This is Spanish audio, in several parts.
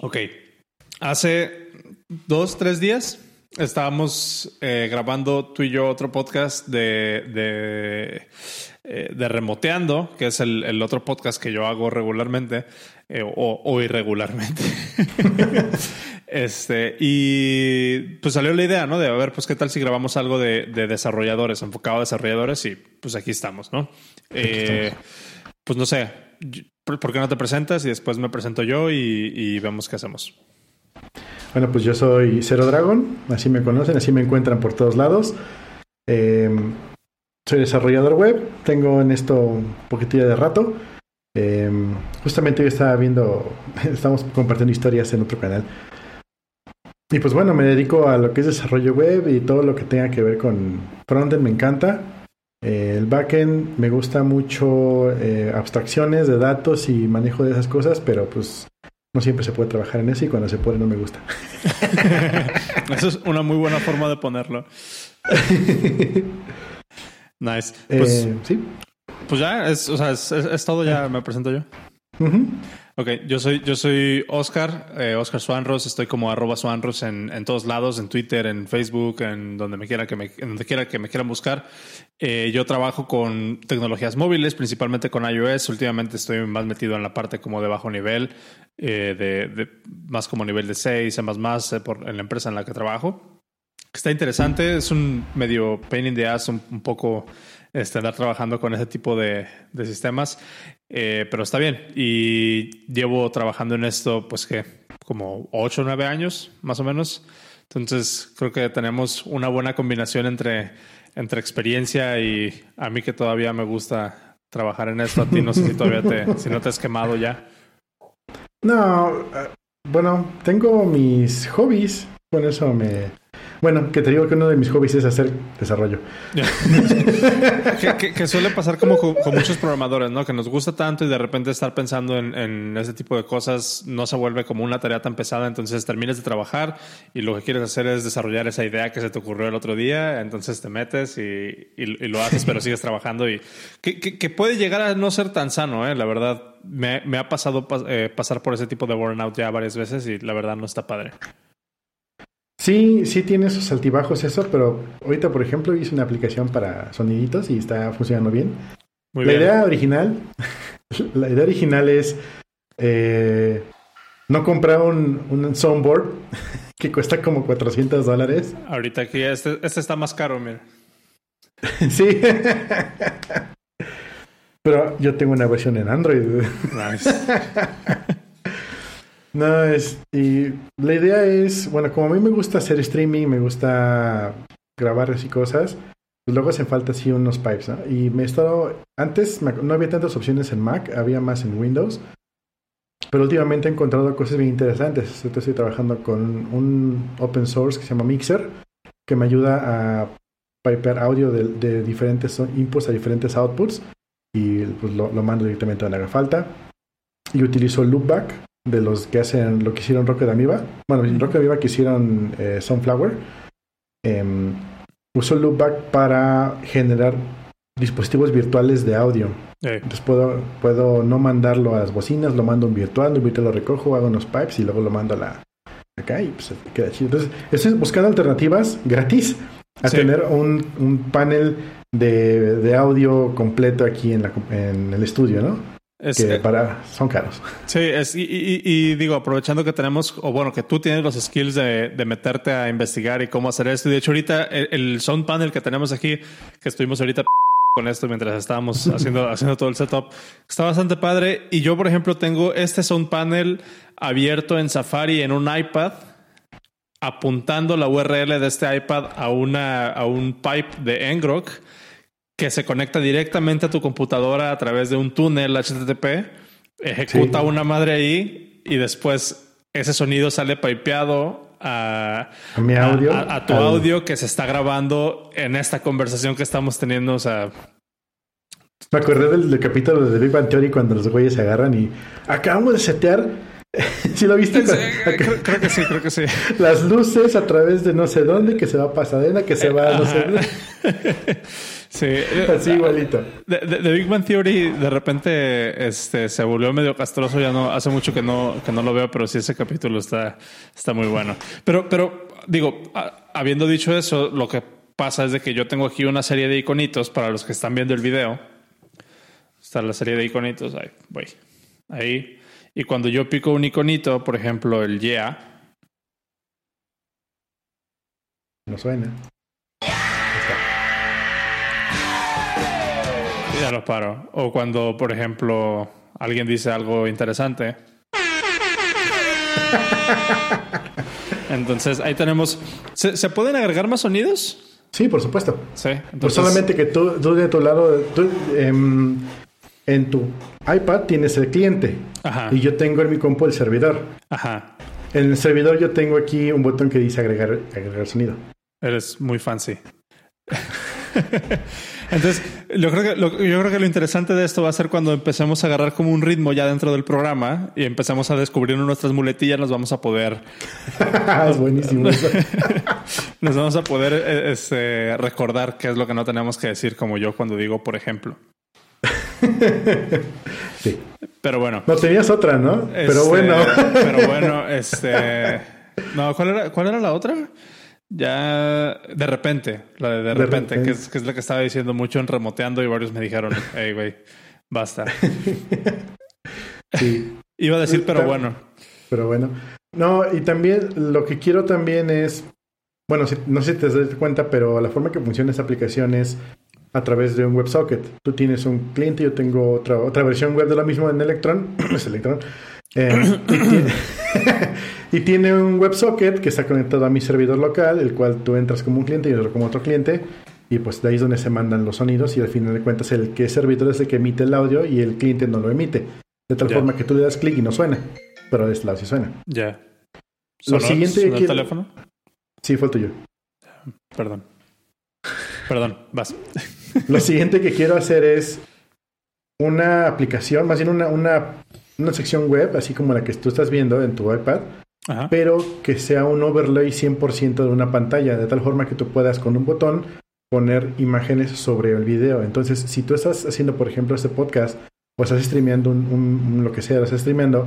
Ok. Hace dos, tres días estábamos eh, grabando tú y yo otro podcast de, de, eh, de Remoteando, que es el, el, otro podcast que yo hago regularmente eh, o, o, irregularmente. este, y pues salió la idea, ¿no? De a ver, pues qué tal si grabamos algo de, de desarrolladores, enfocado a desarrolladores, y pues aquí estamos, ¿no? Pues no sé, ¿por qué no te presentas? Y después me presento yo y, vemos qué hacemos. Bueno, pues yo soy Cero Dragon, así me conocen, así me encuentran por todos lados. Eh, soy desarrollador web, tengo en esto un poquitito de rato. Eh, justamente hoy estaba viendo, estamos compartiendo historias en otro canal. Y pues bueno, me dedico a lo que es desarrollo web y todo lo que tenga que ver con frontend me encanta. Eh, el backend me gusta mucho eh, abstracciones de datos y manejo de esas cosas, pero pues no siempre se puede trabajar en eso y cuando se puede no me gusta. eso es una muy buena forma de ponerlo. nice. Pues, eh, sí. Pues ya, es, o sea, es, es, es todo, ya me presento yo. Uh -huh. Ok, yo soy, yo soy Oscar, eh, Oscar Swanros, estoy como arroba Swanros en, en, todos lados, en Twitter, en Facebook, en donde me quiera que me, en donde quiera que me quieran buscar. Eh, yo trabajo con tecnologías móviles, principalmente con iOS. Últimamente estoy más metido en la parte como de bajo nivel, eh, de, de, más como nivel de 6, más más por, en la empresa en la que trabajo. Está interesante, es un medio pain in the ass, un, un poco este, andar trabajando con ese tipo de, de sistemas. Eh, pero está bien. Y llevo trabajando en esto, pues que como 8 o 9 años, más o menos. Entonces creo que tenemos una buena combinación entre, entre experiencia y a mí que todavía me gusta trabajar en esto. A ti no sé si todavía te, si no te has quemado ya. No, uh, bueno, tengo mis hobbies. Con eso me, bueno, que te digo que uno de mis hobbies es hacer desarrollo. que, suele pasar como con, muchos programadores, ¿no? Que nos gusta tanto y de repente estar pensando en, ese tipo de cosas no se vuelve como una tarea tan pesada. Entonces terminas de trabajar y lo que quieres hacer es desarrollar esa idea que se te ocurrió el otro día. Entonces te metes y, lo haces, pero sigues trabajando y que, puede llegar a no ser tan sano, ¿eh? La verdad, me, me ha pasado eh, pasar por ese tipo de burnout ya varias veces y la verdad no está padre. Sí, sí tiene sus altibajos eso, pero ahorita, por ejemplo, hice una aplicación para soniditos y está funcionando bien. Muy la bien. idea original, la idea original es eh, no comprar un, un soundboard que cuesta como 400 dólares. Ahorita aquí este, este está más caro, mira. sí. Pero yo tengo una versión en Android. Nice. No, es. Y la idea es. Bueno, como a mí me gusta hacer streaming, me gusta grabar así cosas, pues luego hacen falta así unos pipes, ¿no? Y me he estado. Antes no había tantas opciones en Mac, había más en Windows. Pero últimamente he encontrado cosas bien interesantes. Entonces estoy trabajando con un open source que se llama Mixer, que me ayuda a pipear audio de, diferentes inputs a diferentes outputs. Y pues lo, lo mando directamente donde haga falta. Y utilizo Loopback, de los que hacen lo que hicieron Rocket Amiba. Bueno, Rocket Amiba que hicieron eh, Sunflower. Eh, usó Loopback para generar dispositivos virtuales de audio. Sí. Entonces puedo, puedo no mandarlo a las bocinas, lo mando en virtual, en virtual lo recojo, hago unos pipes y luego lo mando a la acá y pues queda chido. Entonces, eso es buscar alternativas gratis a sí. tener un, un panel de, de, audio completo aquí en, la, en el estudio, ¿no? Es, que para, son caros. Sí, es, y, y, y, digo, aprovechando que tenemos, o bueno, que tú tienes los skills de, de, meterte a investigar y cómo hacer esto. Y de hecho, ahorita el, el sound panel que tenemos aquí, que estuvimos ahorita con esto mientras estábamos haciendo, haciendo todo el setup, está bastante padre. Y yo, por ejemplo, tengo este sound panel abierto en Safari en un iPad, apuntando la URL de este iPad a, una, a un pipe de Ngrok que se conecta directamente a tu computadora a través de un túnel HTTP, ejecuta sí. una madre ahí y después ese sonido sale pipeado a, a mi audio, a, a tu al... audio que se está grabando en esta conversación que estamos teniendo. O sea, me acordé del, del capítulo de Big Bang Theory cuando los güeyes se agarran y acabamos de setear ¿Sí lo viste? Sí, creo, creo, que sí, creo que sí. Las luces a través de no sé dónde, que se va a Pasadena, que se va a no sé dónde. Sí, Así igualito. De, de- de Big Bang Theory de repente este, se volvió medio castroso. Ya no hace mucho que no, que no lo veo, pero sí ese capítulo está, está muy bueno. Pero, pero digo, a- habiendo dicho eso, lo que pasa es de que yo tengo aquí una serie de iconitos para los que están viendo el video. Está la serie de iconitos. Ahí voy. Ahí. Y cuando yo pico un iconito, por ejemplo, el yeah, No suena. Ya lo paro. O cuando, por ejemplo, alguien dice algo interesante. Entonces ahí tenemos. ¿Se, se pueden agregar más sonidos? Sí, por supuesto. Sí. Pues Entonces, solamente que tú, tú de tu lado, tú, em, en tu iPad tienes el cliente Ajá. y yo tengo en mi compu el servidor. Ajá. En el servidor yo tengo aquí un botón que dice agregar, agregar sonido. Eres muy fancy. Entonces, yo creo, que, lo, yo creo que lo interesante de esto va a ser cuando empecemos a agarrar como un ritmo ya dentro del programa y empecemos a descubrir nuestras muletillas, nos vamos a poder, es buenísimo. nos vamos a poder eh, este, recordar qué es lo que no tenemos que decir, como yo cuando digo, por ejemplo. Sí. Pero bueno. No tenías otra, ¿no? Pero Este, bueno. pero bueno, este. No, ¿cuál era, ¿cuál era la otra? Ya de repente, la de de, repente, repente. Que, es, que es la que estaba diciendo mucho en remoteando y varios me dijeron, hey, güey, basta. sí. Iba a decir, pero bueno. Pero bueno. No, y también lo que quiero también es, bueno, si- no sé si te das cuenta, pero la forma que funciona esa aplicación es a través de un WebSocket. Tú tienes un cliente, yo tengo otra, otra versión web de lo mismo en Electron, es Electron, eh, y, tiene, y tiene un WebSocket que está conectado a mi servidor local, el cual tú entras como un cliente y otro como otro cliente. Y pues de ahí es donde se mandan los sonidos y al final de cuentas el que es servidor es el que emite el audio y el cliente no lo emite. De tal Ya. forma que tú le das clic y no suena. Pero de este lado sí suena. Ya. Lo ¿Sonó- siguiente el quiero- teléfono? Sí, fue el tuyo. Perdón. Perdón, vas. Lo siguiente que quiero hacer es una aplicación, más bien una, una, una sección web, así como la que tú estás viendo en tu iPad, Ajá. pero que sea un overlay 100% de una pantalla, de tal forma que tú puedas con un botón poner imágenes sobre el video. Entonces, si tú estás haciendo, por ejemplo, este podcast o estás streameando un, un- un- lo que sea, lo estás streameando,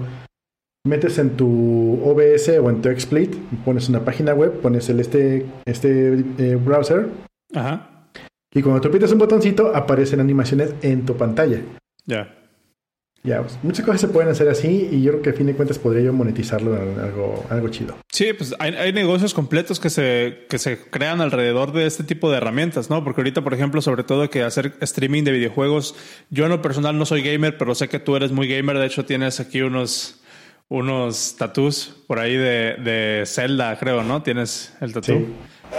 metes en tu OBS o en tu XSplit, pones una página web, pones el este, este eh, browser Ajá. y cuando tú aprietas un botoncito aparecen animaciones en tu pantalla. Ya. Ya, pues, muchas cosas se pueden hacer así y yo creo que a fin de cuentas podría yo monetizarlo en algo, algo chido. Sí, pues hay, hay negocios completos que se, que se crean alrededor de este tipo de herramientas, ¿no? Porque ahorita, por ejemplo, sobre todo que hacer streaming de videojuegos, yo en lo personal no soy gamer, pero sé que tú eres muy gamer. De hecho, tienes aquí unos, unos tatús por ahí de, de Zelda, creo, ¿no? Tienes el tatú. Sí.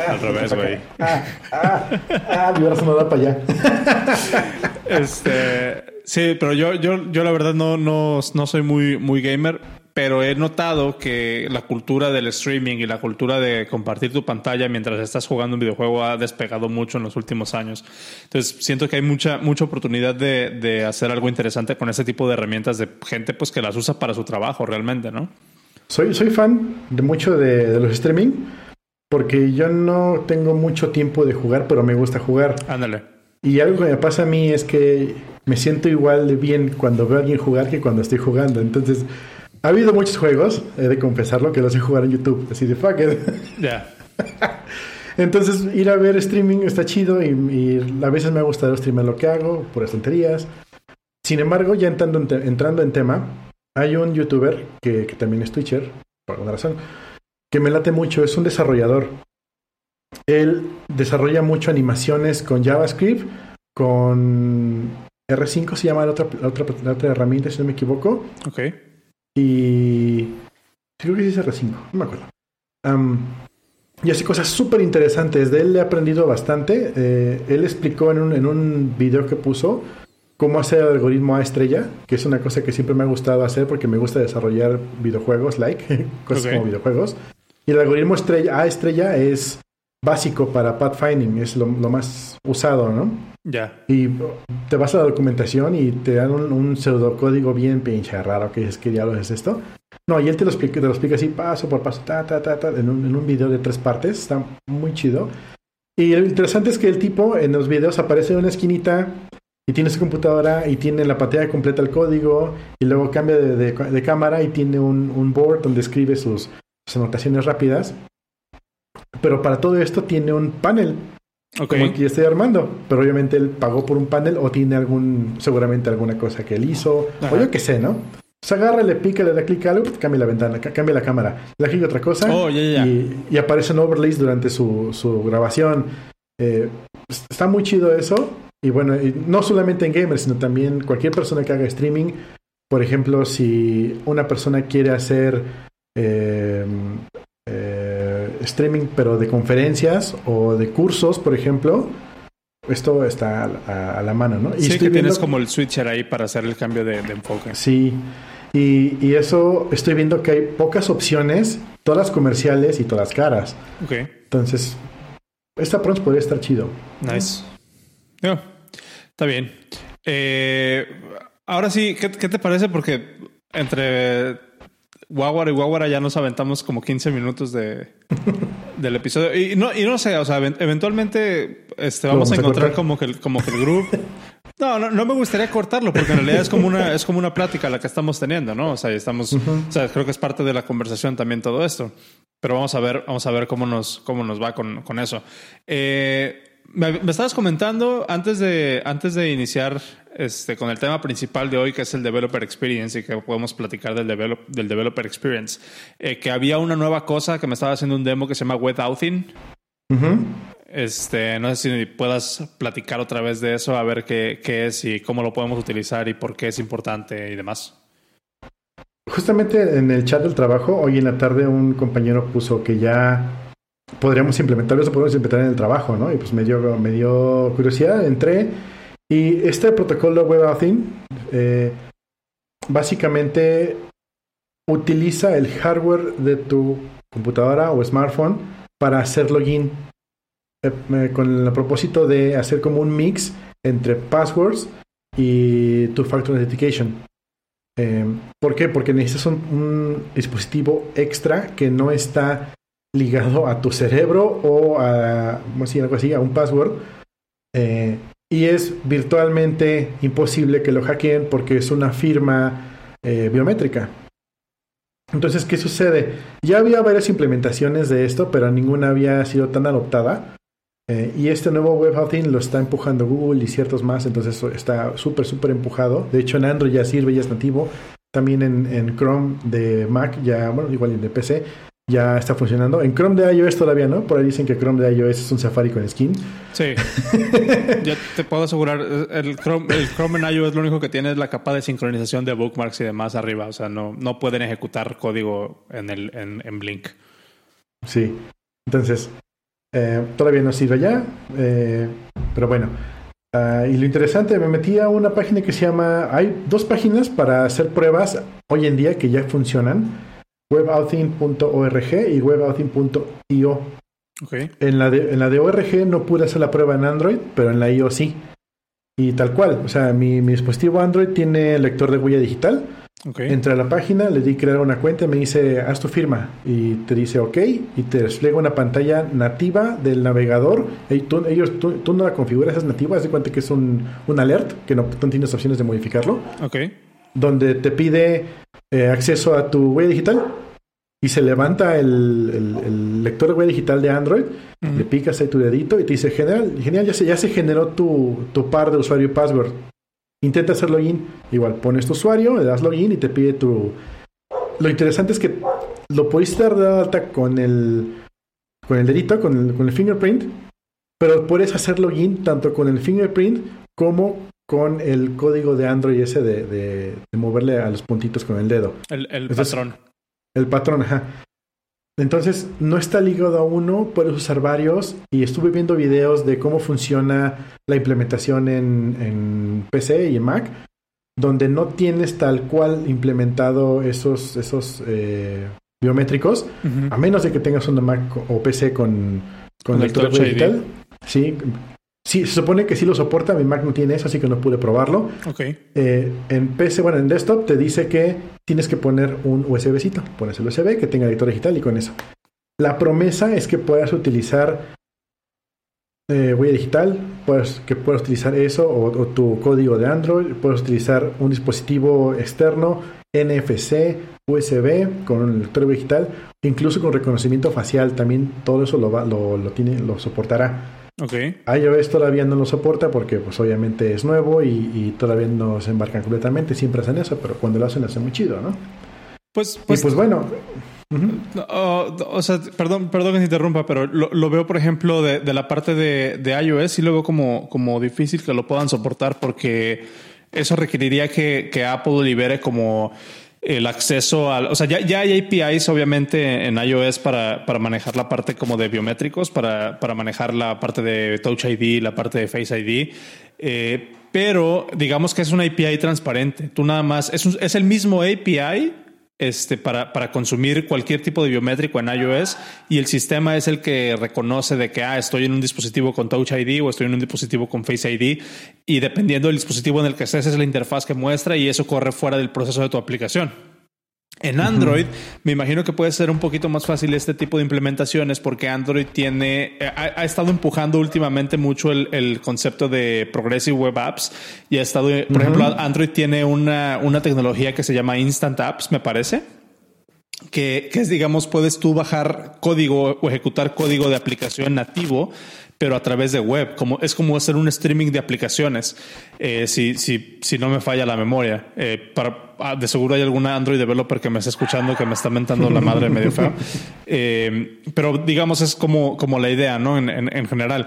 Al revés, güey. Ah, ah, ah, mi brazo no da para allá. Este, sí, pero yo, yo, yo la verdad no, no, no soy muy, muy gamer, pero he notado que la cultura del streaming y la cultura de compartir tu pantalla mientras estás jugando un videojuego ha despegado mucho en los últimos años. Entonces siento que hay mucha, mucha oportunidad de, de hacer algo interesante con ese tipo de herramientas de gente pues que las usa para su trabajo realmente, ¿no? Soy, soy fan de mucho de, de los streaming porque yo no tengo mucho tiempo de jugar, pero me gusta jugar. Ándale. Y algo que me pasa a mí es que me siento igual de bien cuando veo a alguien jugar que cuando estoy jugando. Entonces, ha habido muchos juegos, he de confesarlo, que los he jugado en YouTube, así de fuck it. Ya. Entonces, ir a ver streaming está chido y, y a veces me ha gustado streamar lo que hago, por tonterías. Sin embargo, ya entrando en, te- entrando en tema, hay un youtuber que, que también es Twitcher, por alguna razón, que me late mucho, es un desarrollador. Él desarrolla mucho animaciones con JavaScript, con R5 se llama la otra, la otra, la otra herramienta, si no me equivoco. Ok. Y creo que sí es R5, no me acuerdo. Y hace cosas súper interesantes. De él he aprendido bastante. Eh, él explicó en un, en un video que puso cómo hacer el algoritmo A estrella, que es una cosa que siempre me ha gustado hacer porque me gusta desarrollar videojuegos, like, cosas como videojuegos. Y el algoritmo estrella, A estrella es básico para pathfinding, es lo, lo más usado, ¿no? Ya. Y te vas a la documentación y te dan un, un pseudocódigo bien pinche raro que es que diablos es esto. No, y él te lo explica, te lo explica así paso por paso, ta, ta, ta, ta, en un, en un video de tres partes. Está muy chido. Y lo interesante es que el tipo en los videos aparece en una esquinita y tiene su computadora y tiene la pantalla completa el código y luego cambia de, cámara y tiene un, board donde escribe sus, anotaciones rápidas. Pero para todo esto tiene un panel. Como el que estoy armando. Pero obviamente él pagó por un panel o tiene algún, seguramente alguna cosa que él hizo. O yo qué sé, ¿no? Se agarra, le pica, le da clic a algo, cambia la ventana, cambia la cámara, le clic otra cosa oh, Y, y, aparecen overlays durante su, su grabación. Eh, está muy chido eso. Y bueno, no solamente en gamers, sino también cualquier persona que haga streaming. Por ejemplo, si una persona quiere hacer eh, eh, streaming, pero de conferencias o de cursos, por ejemplo, esto está a, la mano, ¿no? Y sí, que tienes como el switcher ahí para hacer el cambio de, enfoque. Sí, y, eso estoy viendo que hay pocas opciones, todas comerciales y todas caras. Ok. Entonces, esta pronto podría estar chido. Nice. está bien. Eh, ahora sí, ¿qué, te parece? Porque entre Guaguara y Guaguara ya nos aventamos como 15 minutos de, del episodio. Y no, y no sé, o sea, eventualmente este, vamos, a encontrar como que, como que el grupo no, no, no, me gustaría cortarlo porque en realidad es como una es como una plática la que estamos teniendo, ¿no? O sea, estamos, o sea, creo que es parte de la conversación también todo esto. Pero vamos a ver, vamos a ver cómo nos cómo nos va con, con eso. Eh, me, estabas comentando antes de antes de iniciar este con el tema principal de hoy que es el developer experience y que podemos platicar del develop, del developer experience eh, que había una nueva cosa que me estaba haciendo un demo que se llama web outing. Este, no sé si puedas platicar otra vez de eso, a ver qué, qué, es y cómo lo podemos utilizar y por qué es importante y demás. Justamente en el chat del trabajo, hoy en la tarde un compañero puso que ya podríamos implementarlo, eso podemos implementar en el trabajo, ¿no? Y pues me dio, me dio curiosidad, entré y este protocolo WebAuthn eh, básicamente utiliza el hardware de tu computadora o smartphone para hacer login eh, con el propósito de hacer como un mix entre passwords y two-factor authentication. Eh, ¿Por qué? Porque necesitas un, dispositivo extra que no está ligado a tu cerebro o a, algo así, a un password. Eh, y es virtualmente imposible que lo hackeen porque es una firma biométrica. Entonces, ¿qué sucede? Ya había varias implementaciones de esto, pero ninguna había sido tan adoptada. Eh, y este nuevo WebAuthn lo está empujando Google y ciertos más, entonces está súper, súper empujado. De hecho, en Android ya sirve, ya es nativo. También en, Chrome de Mac, ya, bueno, igual en de PC, ya está funcionando. En Chrome de iOS todavía no. Por ahí dicen que Chrome de iOS es un Safari con skin. Sí. ya te puedo asegurar, el Chrome, el Chrome en iOS lo único que tiene es la capa de sincronización de bookmarks y demás arriba. O sea, no, no pueden ejecutar código en, el, en, en Blink. Sí. Entonces, eh, todavía no sirve ya, eh, pero bueno. Ah, y lo interesante, me metí a una página que se llama. Hay dos páginas para hacer pruebas hoy en día que ya funcionan: webouting.org y webouting.io. Okay. En, la de, en la de ORG no pude hacer la prueba en Android, pero en la IO sí. Y tal cual, o sea, mi, mi dispositivo Android tiene lector de huella digital Entra a la página, le di crear una cuenta, me dice, haz tu firma. Y te dice, ok, y te despliega una pantalla nativa del navegador. Y tú, ellos, tú, no la configuras, es nativa, haz de cuenta que es un, un alert, que no, tienes opciones de modificarlo. Ok. Donde te pide eh, acceso a tu huella digital y se levanta el, lector de huella digital de Android, le picas ahí tu dedito y te dice, genial, genial ya se, ya se generó tu, tu par de usuario y password Intenta hacer login, igual pones tu usuario, le das login y te pide tu... Lo interesante es que lo pudiste dar de alta con el, con el dedito, con el, con el fingerprint, pero puedes hacer login tanto con el fingerprint como con el código de Android ese de, de, moverle a los puntitos con el dedo. El, el patrón. El patrón, ajá. Entonces, no está ligado a uno, puedes usar varios. Y estuve viendo videos de cómo funciona la implementación en, PC y en Mac, donde no tienes tal cual implementado esos, esos eh, biométricos, a menos de que tengas una Mac o PC con, con, lector digital. Sí, Sí, se supone que sí lo soporta. Mi Mac no tiene eso, así que no pude probarlo. Ok. Eh, en PC, bueno, en desktop te dice que tienes que poner un USBcito. Pones el USB que tenga lector digital y con eso. La promesa es que puedas utilizar eh, huella digital, puedes, que puedes utilizar eso o, tu código de Android, puedes utilizar un dispositivo externo, NFC, USB con un lector digital, incluso con reconocimiento facial, también todo eso lo, va, lo, lo, tiene, lo soportará. Okay. iOS todavía no lo soporta porque pues obviamente es nuevo y, todavía no se embarcan completamente, siempre hacen eso, pero cuando lo hacen lo hacen muy chido, ¿no? Pues, pues, pues bueno. o sea, perdón, perdón que se interrumpa, pero lo, veo, por ejemplo, de, la parte de, de, iOS y veo como, como difícil que lo puedan soportar porque eso requeriría que, que Apple libere como el acceso al, o sea, ya, ya hay APIs obviamente en iOS para, para manejar la parte como de biométricos, para, para, manejar la parte de Touch ID, la parte de Face ID, eh, pero digamos que es una API transparente. Tú nada más, es, es el mismo API este, para, para, consumir cualquier tipo de biométrico en iOS y el sistema es el que reconoce de que ah, estoy en un dispositivo con Touch ID o estoy en un dispositivo con Face ID y dependiendo del dispositivo en el que estés es la interfaz que muestra y eso corre fuera del proceso de tu aplicación. En Android, me imagino que puede ser un poquito más fácil este tipo de implementaciones porque Android tiene, eh, ha, estado empujando últimamente mucho el, concepto de Progressive Web Apps y ha estado, por ejemplo, Android tiene una, una tecnología que se llama Instant Apps, me parece. Que, que es, digamos, puedes tú bajar código o ejecutar código de aplicación nativo pero a través de web. Como, es como hacer un streaming de aplicaciones, eh, si, si, si no me falla la memoria. Eh, para, ah, de seguro hay alguna Android developer que me está escuchando que me está mentando la madre medio feo. Eh, pero digamos, es como, como la idea, ¿no? En, en, general.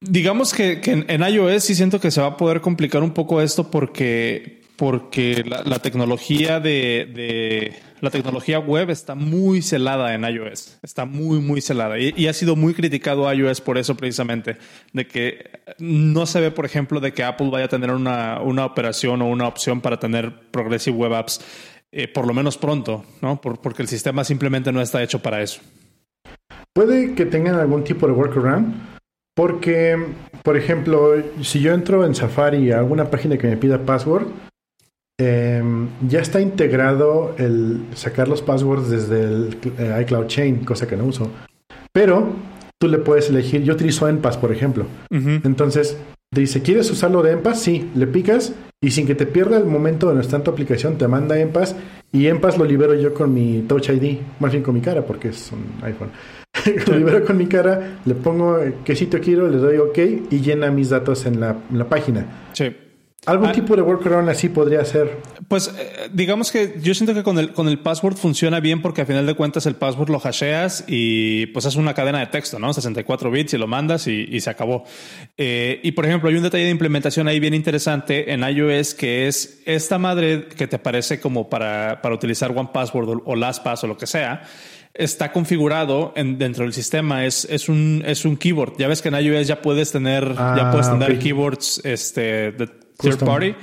Digamos que, que en, iOS sí siento que se va a poder complicar un poco esto porque, porque la, tecnología de la tecnología web está muy celada en iOS. Está muy, muy celada. Y, ha sido muy criticado iOS por eso precisamente. De que no se ve, por ejemplo, de que Apple vaya a tener una, operación o una opción para tener Progressive Web Apps, eh, por lo menos pronto, ¿no? porque el sistema simplemente no está hecho para eso. Puede que tengan algún tipo de workaround. Porque, por ejemplo, si yo entro en Safari a alguna página que me pida password, Em, ya está integrado el sacar los passwords desde el eh, iCloud Chain, cosa que no uso. Pero tú le puedes elegir, yo utilizo Enpass, por ejemplo. Entonces, te dice, ¿quieres usarlo de Enpass? Sí, le picas y sin que te pierda el momento de no está en tu aplicación, te manda Enpass y Enpass lo libero yo con mi Touch ID, más bien con mi cara, porque es un iPhone. lo libero con mi cara, le pongo qué sitio quiero, le doy OK y llena mis datos en la, en la página. Sí. ¿Algún ah, tipo de workaround así podría ser? Pues eh, digamos que yo siento que con el, con el password funciona bien porque a final de cuentas el password lo hasheas y pues es una cadena de texto, ¿no? 64 bits y lo mandas y, se acabó. Eh, y por ejemplo, hay un detalle de implementación ahí bien interesante en iOS que es esta madre que te parece como para, para utilizar One Password o, LastPass o lo que sea está configurado en, dentro del sistema. Es, es, un, es un keyboard. Ya ves que en iOS ya puedes tener, ya ah, puedes tener keyboards este, de third party.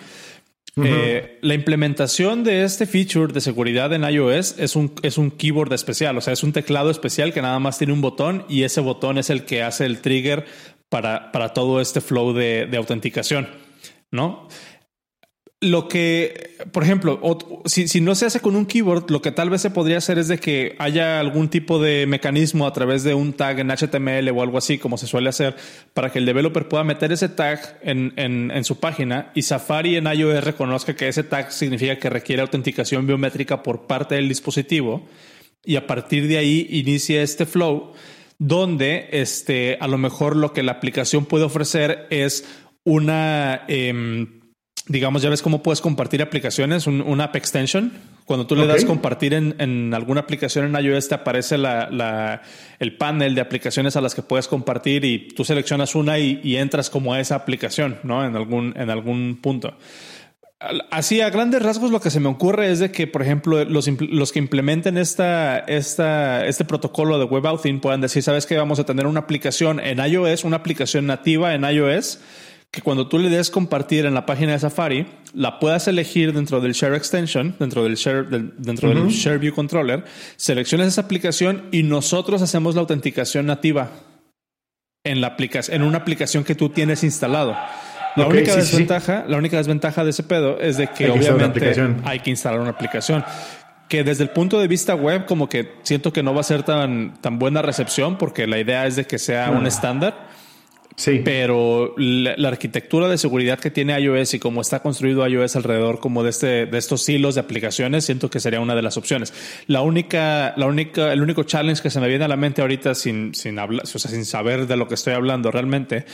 Eh, la implementación de este feature de seguridad en iOS es un, es un keyboard especial, o sea, es un teclado especial que nada más tiene un botón y ese botón es el que hace el trigger para, para todo este flow de, de autenticación, ¿no? Lo que, por ejemplo, si, no se hace con un keyboard, lo que tal vez se podría hacer es de que haya algún tipo de mecanismo a través de un tag en HTML o algo así, como se suele hacer, para que el developer pueda meter ese tag en, en su página y Safari en iOS reconozca que ese tag significa que requiere autenticación biométrica por parte del dispositivo y a partir de ahí inicia este flow donde este, a lo mejor lo que la aplicación puede ofrecer es una... Em, digamos, ya ves cómo puedes compartir aplicaciones, un, app extension. Cuando tú le das compartir en, alguna aplicación en iOS, te aparece la, el panel de aplicaciones a las que puedes compartir y tú seleccionas una y, entras como a esa aplicación, ¿no? En algún, en algún punto. Así, a grandes rasgos, lo que se me ocurre es de que, por ejemplo, los, los que implementen esta, esta, este protocolo de WebAuthn puedan decir, ¿sabes que Vamos a tener una aplicación en iOS, una aplicación nativa en iOS que cuando tú le des compartir en la página de Safari, la puedas elegir dentro del Share Extension, dentro del Share, dentro del Share View Controller, selecciones esa aplicación y nosotros hacemos la autenticación nativa en, la aplicación, en una aplicación que tú tienes instalado. La única desventaja, la única desventaja de ese pedo es de que obviamente hay que instalar una aplicación. Que desde el punto de vista web como que siento que no va a ser tan, tan buena recepción porque la idea es de que sea un estándar. Sí. Pero la, arquitectura de seguridad que tiene iOS y cómo está construido iOS alrededor como de este de estos hilos de aplicaciones, siento que sería una de las opciones. La única la única el único challenge que se me viene a la mente ahorita sin sin hablar, o sea, sin saber de lo que estoy hablando realmente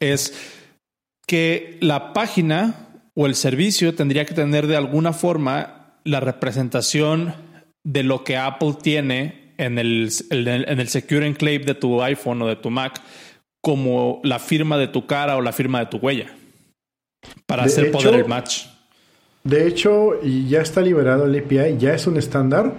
es que la página o el servicio tendría que tener de alguna forma la representación de lo que Apple tiene en el, en el Secure Enclave de tu iPhone o de tu Mac como la firma de tu cara o la firma de tu huella para de hacer hecho, poder el match. De hecho, ya está liberado el API, ya es un estándar,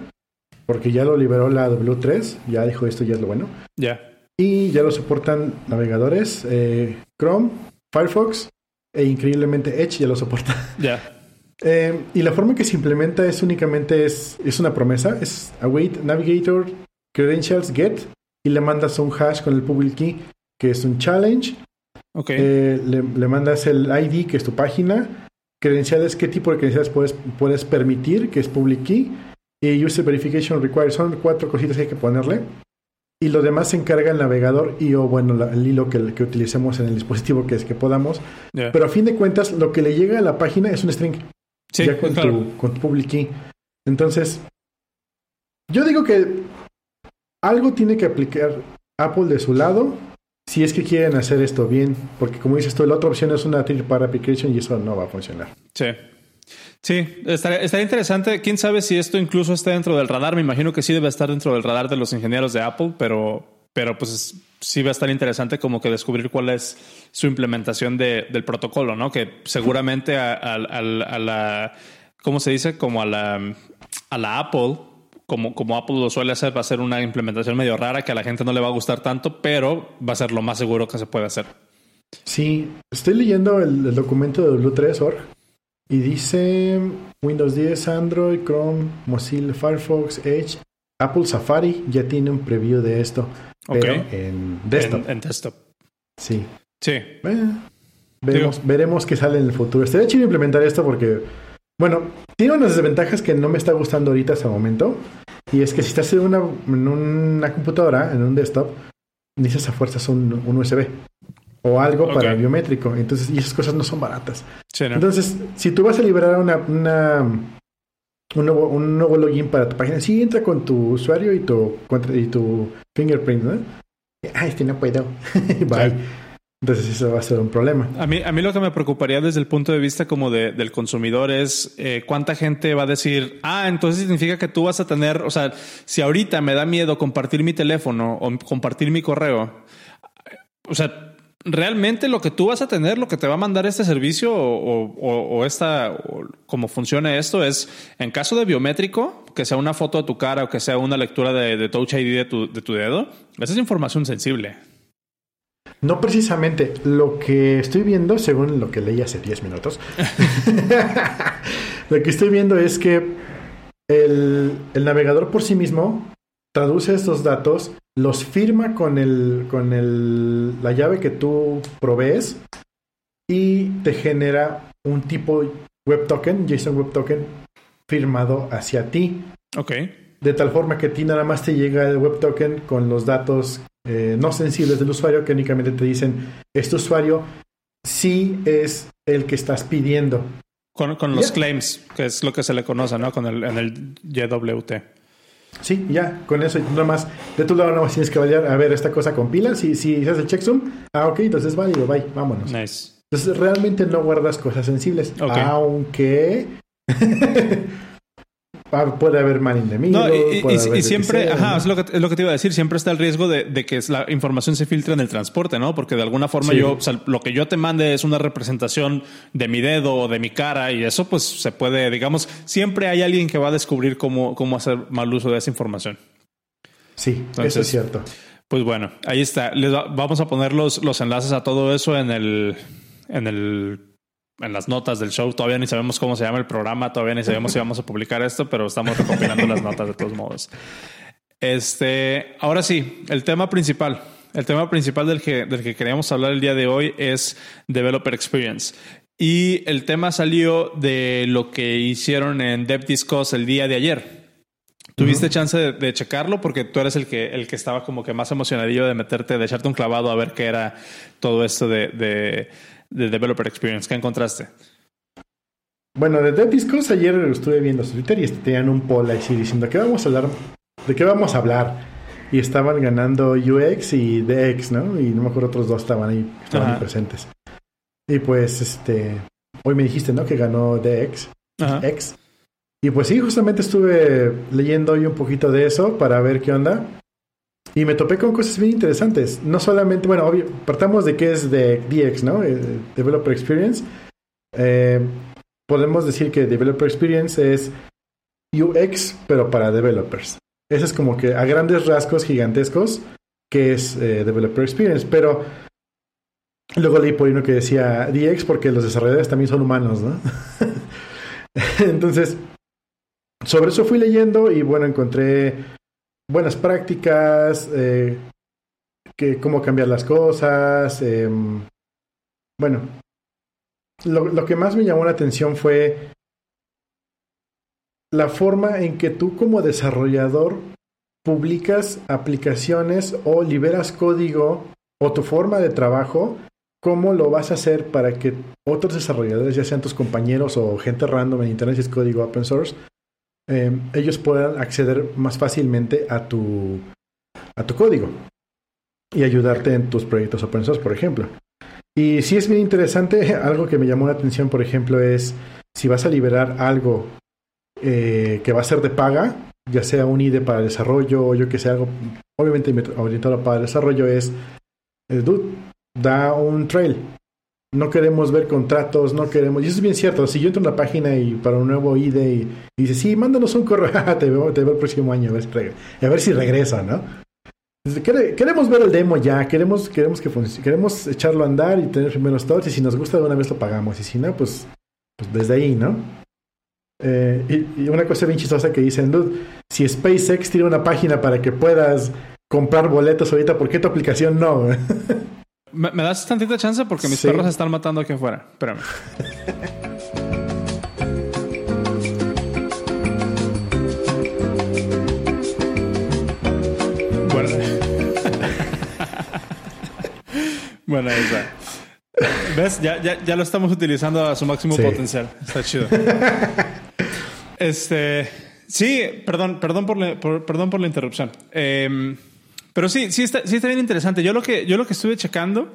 porque ya lo liberó la W3, ya dijo esto, ya es lo bueno. Ya. Y ya lo soportan navegadores, eh, Chrome, Firefox e increíblemente Edge ya lo soporta. Ya. Eh, y la forma que se implementa es únicamente es, es una promesa, es await navigator credentials get y le mandas un hash con el public key que es un challenge. Okay. Eh, le, le, mandas el ID, que es tu página. Credenciales, qué tipo de credenciales puedes, puedes permitir, que es public key. Y user verification required. Son cuatro cositas que hay que ponerle. Y lo demás se encarga el navegador y o bueno, la, el hilo que, que, utilicemos en el dispositivo que es que podamos. Yeah. Pero a fin de cuentas, lo que le llega a la página es un string. Sí, ya con, claro. tu, con tu public key. Entonces, yo digo que algo tiene que aplicar Apple de su lado si es que quieren hacer esto bien, porque como dices tú, la otra opción es una third party application y eso no va a funcionar. Sí. Sí, estaría, estaría, interesante. Quién sabe si esto incluso está dentro del radar. Me imagino que sí debe estar dentro del radar de los ingenieros de Apple, pero, pero pues sí va a estar interesante como que descubrir cuál es su implementación de, del protocolo, ¿no? Que seguramente a, a, a, la, ¿cómo se dice? Como a la, a la Apple como, como Apple lo suele hacer, va a ser una implementación medio rara que a la gente no le va a gustar tanto, pero va a ser lo más seguro que se puede hacer. Sí, estoy leyendo el, el documento de W3.org y dice Windows 10, Android, Chrome, Mozilla, Firefox, Edge, Apple Safari ya tiene un preview de esto, pero okay. en desktop. En, en, desktop. Sí. Sí. Eh, veremos, veremos qué sale en el futuro. Estaría chido implementar esto porque bueno, tiene unas desventajas que no me está gustando ahorita hasta el momento. Y es que si estás en una, en una computadora, en un desktop, necesitas a fuerzas un, un USB o algo okay. para biométrico. Entonces, y esas cosas no son baratas. Sí, ¿no? Entonces, si tú vas a liberar una, una un, nuevo, un, nuevo, login para tu página, sí entra con tu usuario y tu, y tu fingerprint, ¿no? Ah, este no puedo. Bye. Sí. Entonces eso va a ser un problema. A mí, a mí lo que me preocuparía desde el punto de vista como de, del consumidor es eh, cuánta gente va a decir, ah, entonces significa que tú vas a tener, o sea, si ahorita me da miedo compartir mi teléfono o compartir mi correo, o sea, realmente lo que tú vas a tener, lo que te va a mandar este servicio o, esta, o cómo funciona esto es, en caso de biométrico, que sea una foto de tu cara o que sea una lectura de, de Touch ID de tu, de tu dedo, esa es información sensible. No precisamente. Lo que estoy viendo, según lo que leí hace 10 minutos, lo que estoy viendo es que el, el, navegador por sí mismo traduce estos datos, los firma con, el, con el, la llave que tú provees y te genera un tipo web token, JSON web token, firmado hacia ti. Ok. De tal forma que a ti nada más te llega el web token con los datos eh, no sensibles del usuario que únicamente te dicen, este usuario sí es el que estás pidiendo. Con, con los yeah. claims, que es lo que se le conoce, ¿no? Con el, en el YWT. Sí, ya, con eso nada más. De tu lado nada más tienes que validar, a ver, esta cosa compila, si, si se hace el checksum, ah, ok, entonces es válido, bye, vámonos. Nice. Entonces realmente no guardas cosas sensibles, okay. aunque puede haber mal no, y, y, y siempre, ajá, ¿no? es, lo que, es lo que te iba a decir, siempre está el riesgo de, de, que la información se filtre en el transporte, ¿no? Porque de alguna forma sí. yo, o sea, lo que yo te mande es una representación de mi dedo o de mi cara y eso pues se puede, digamos, siempre hay alguien que va a descubrir cómo, cómo hacer mal uso de esa información. Sí, Entonces, eso es cierto. Pues bueno, ahí está. Les va, vamos a poner los, los enlaces a todo eso en el, en el en las notas del show. Todavía ni sabemos cómo se llama el programa, todavía ni sabemos si vamos a publicar esto, pero estamos recopilando las notas de todos modos. Este, ahora sí, el tema principal. El tema principal del que, del que queríamos hablar el día de hoy es Developer Experience. Y el tema salió de lo que hicieron en DevDiscuss el día de ayer. ¿Tuviste chance de, checarlo? Porque tú eres el que, el que estaba como que más emocionadillo de meterte, de echarte un clavado a ver qué era todo esto de, de, Developer Experience. ¿Qué encontraste? Bueno, de Dev Discourse ayer estuve viendo su Twitter y tenían un poll así diciendo ¿qué vamos a hablar? ¿De qué vamos a hablar? Y estaban ganando UX y DX, ¿no? Y no me acuerdo otros dos estaban ahí, estaban ahí presentes. Y pues, este, hoy me dijiste, ¿no? Que ganó DX. X. Y pues sí, justamente estuve leyendo hoy un poquito de eso para ver qué onda. Y me topé con cosas bien interesantes. No solamente, bueno, partamos de qué es de DX, ¿no? Eh, Developer Experience. Eh, podemos decir que Developer Experience es UX, pero para developers. Ese es como que a grandes rasgos gigantescos que es eh, Developer Experience. Pero luego leí por uno que decía DX porque los desarrolladores también son humanos, ¿no? Entonces, sobre eso fui leyendo y bueno, encontré buenas prácticas, eh, que, cómo cambiar las cosas. Em, bueno, lo, que más me llamó la atención fue la forma en que tú como desarrollador publicas aplicaciones o liberas código o tu forma de trabajo, cómo lo vas a hacer para que otros desarrolladores, ya sean tus compañeros o gente random en Internet, si es código open source, Em, ellos puedan acceder más fácilmente a tu, a tu código y ayudarte en tus proyectos open source, por ejemplo. Y si es bien interesante, algo que me llamó la atención, por ejemplo, es si vas a liberar algo eh, que va a ser de paga, ya sea un IDE para desarrollo o yo que sea algo, obviamente orientado para desarrollo, es, el dude, da un trail, no queremos ver contratos, no queremos. Y eso es bien cierto. Si yo entro a una página y para un nuevo ID y, dice, sí, mándanos un correo, te veo, te veo el próximo año, a ver a ver si regresa, ¿no? Queremos ver el demo ya, queremos, queremos que queremos echarlo a andar y tener primeros thoughts y si nos gusta de una vez lo pagamos y si no, pues, pues desde ahí, ¿no? Eh, y, una cosa bien chistosa que dicen, dude, si SpaceX tiene una página para que puedas comprar boletos ahorita, ¿por qué tu aplicación no? ¿Me, das tantita chance? Porque mis perros se están matando aquí afuera. Espérame. bueno. bueno, está. ¿Ves? Ya, ya, ya, lo estamos utilizando a su máximo potencial. Está chido. este. Sí, perdón, perdón por la, perdón por la interrupción. Eh, pero sí, sí está, sí está bien interesante. Yo lo que, yo lo que estuve checando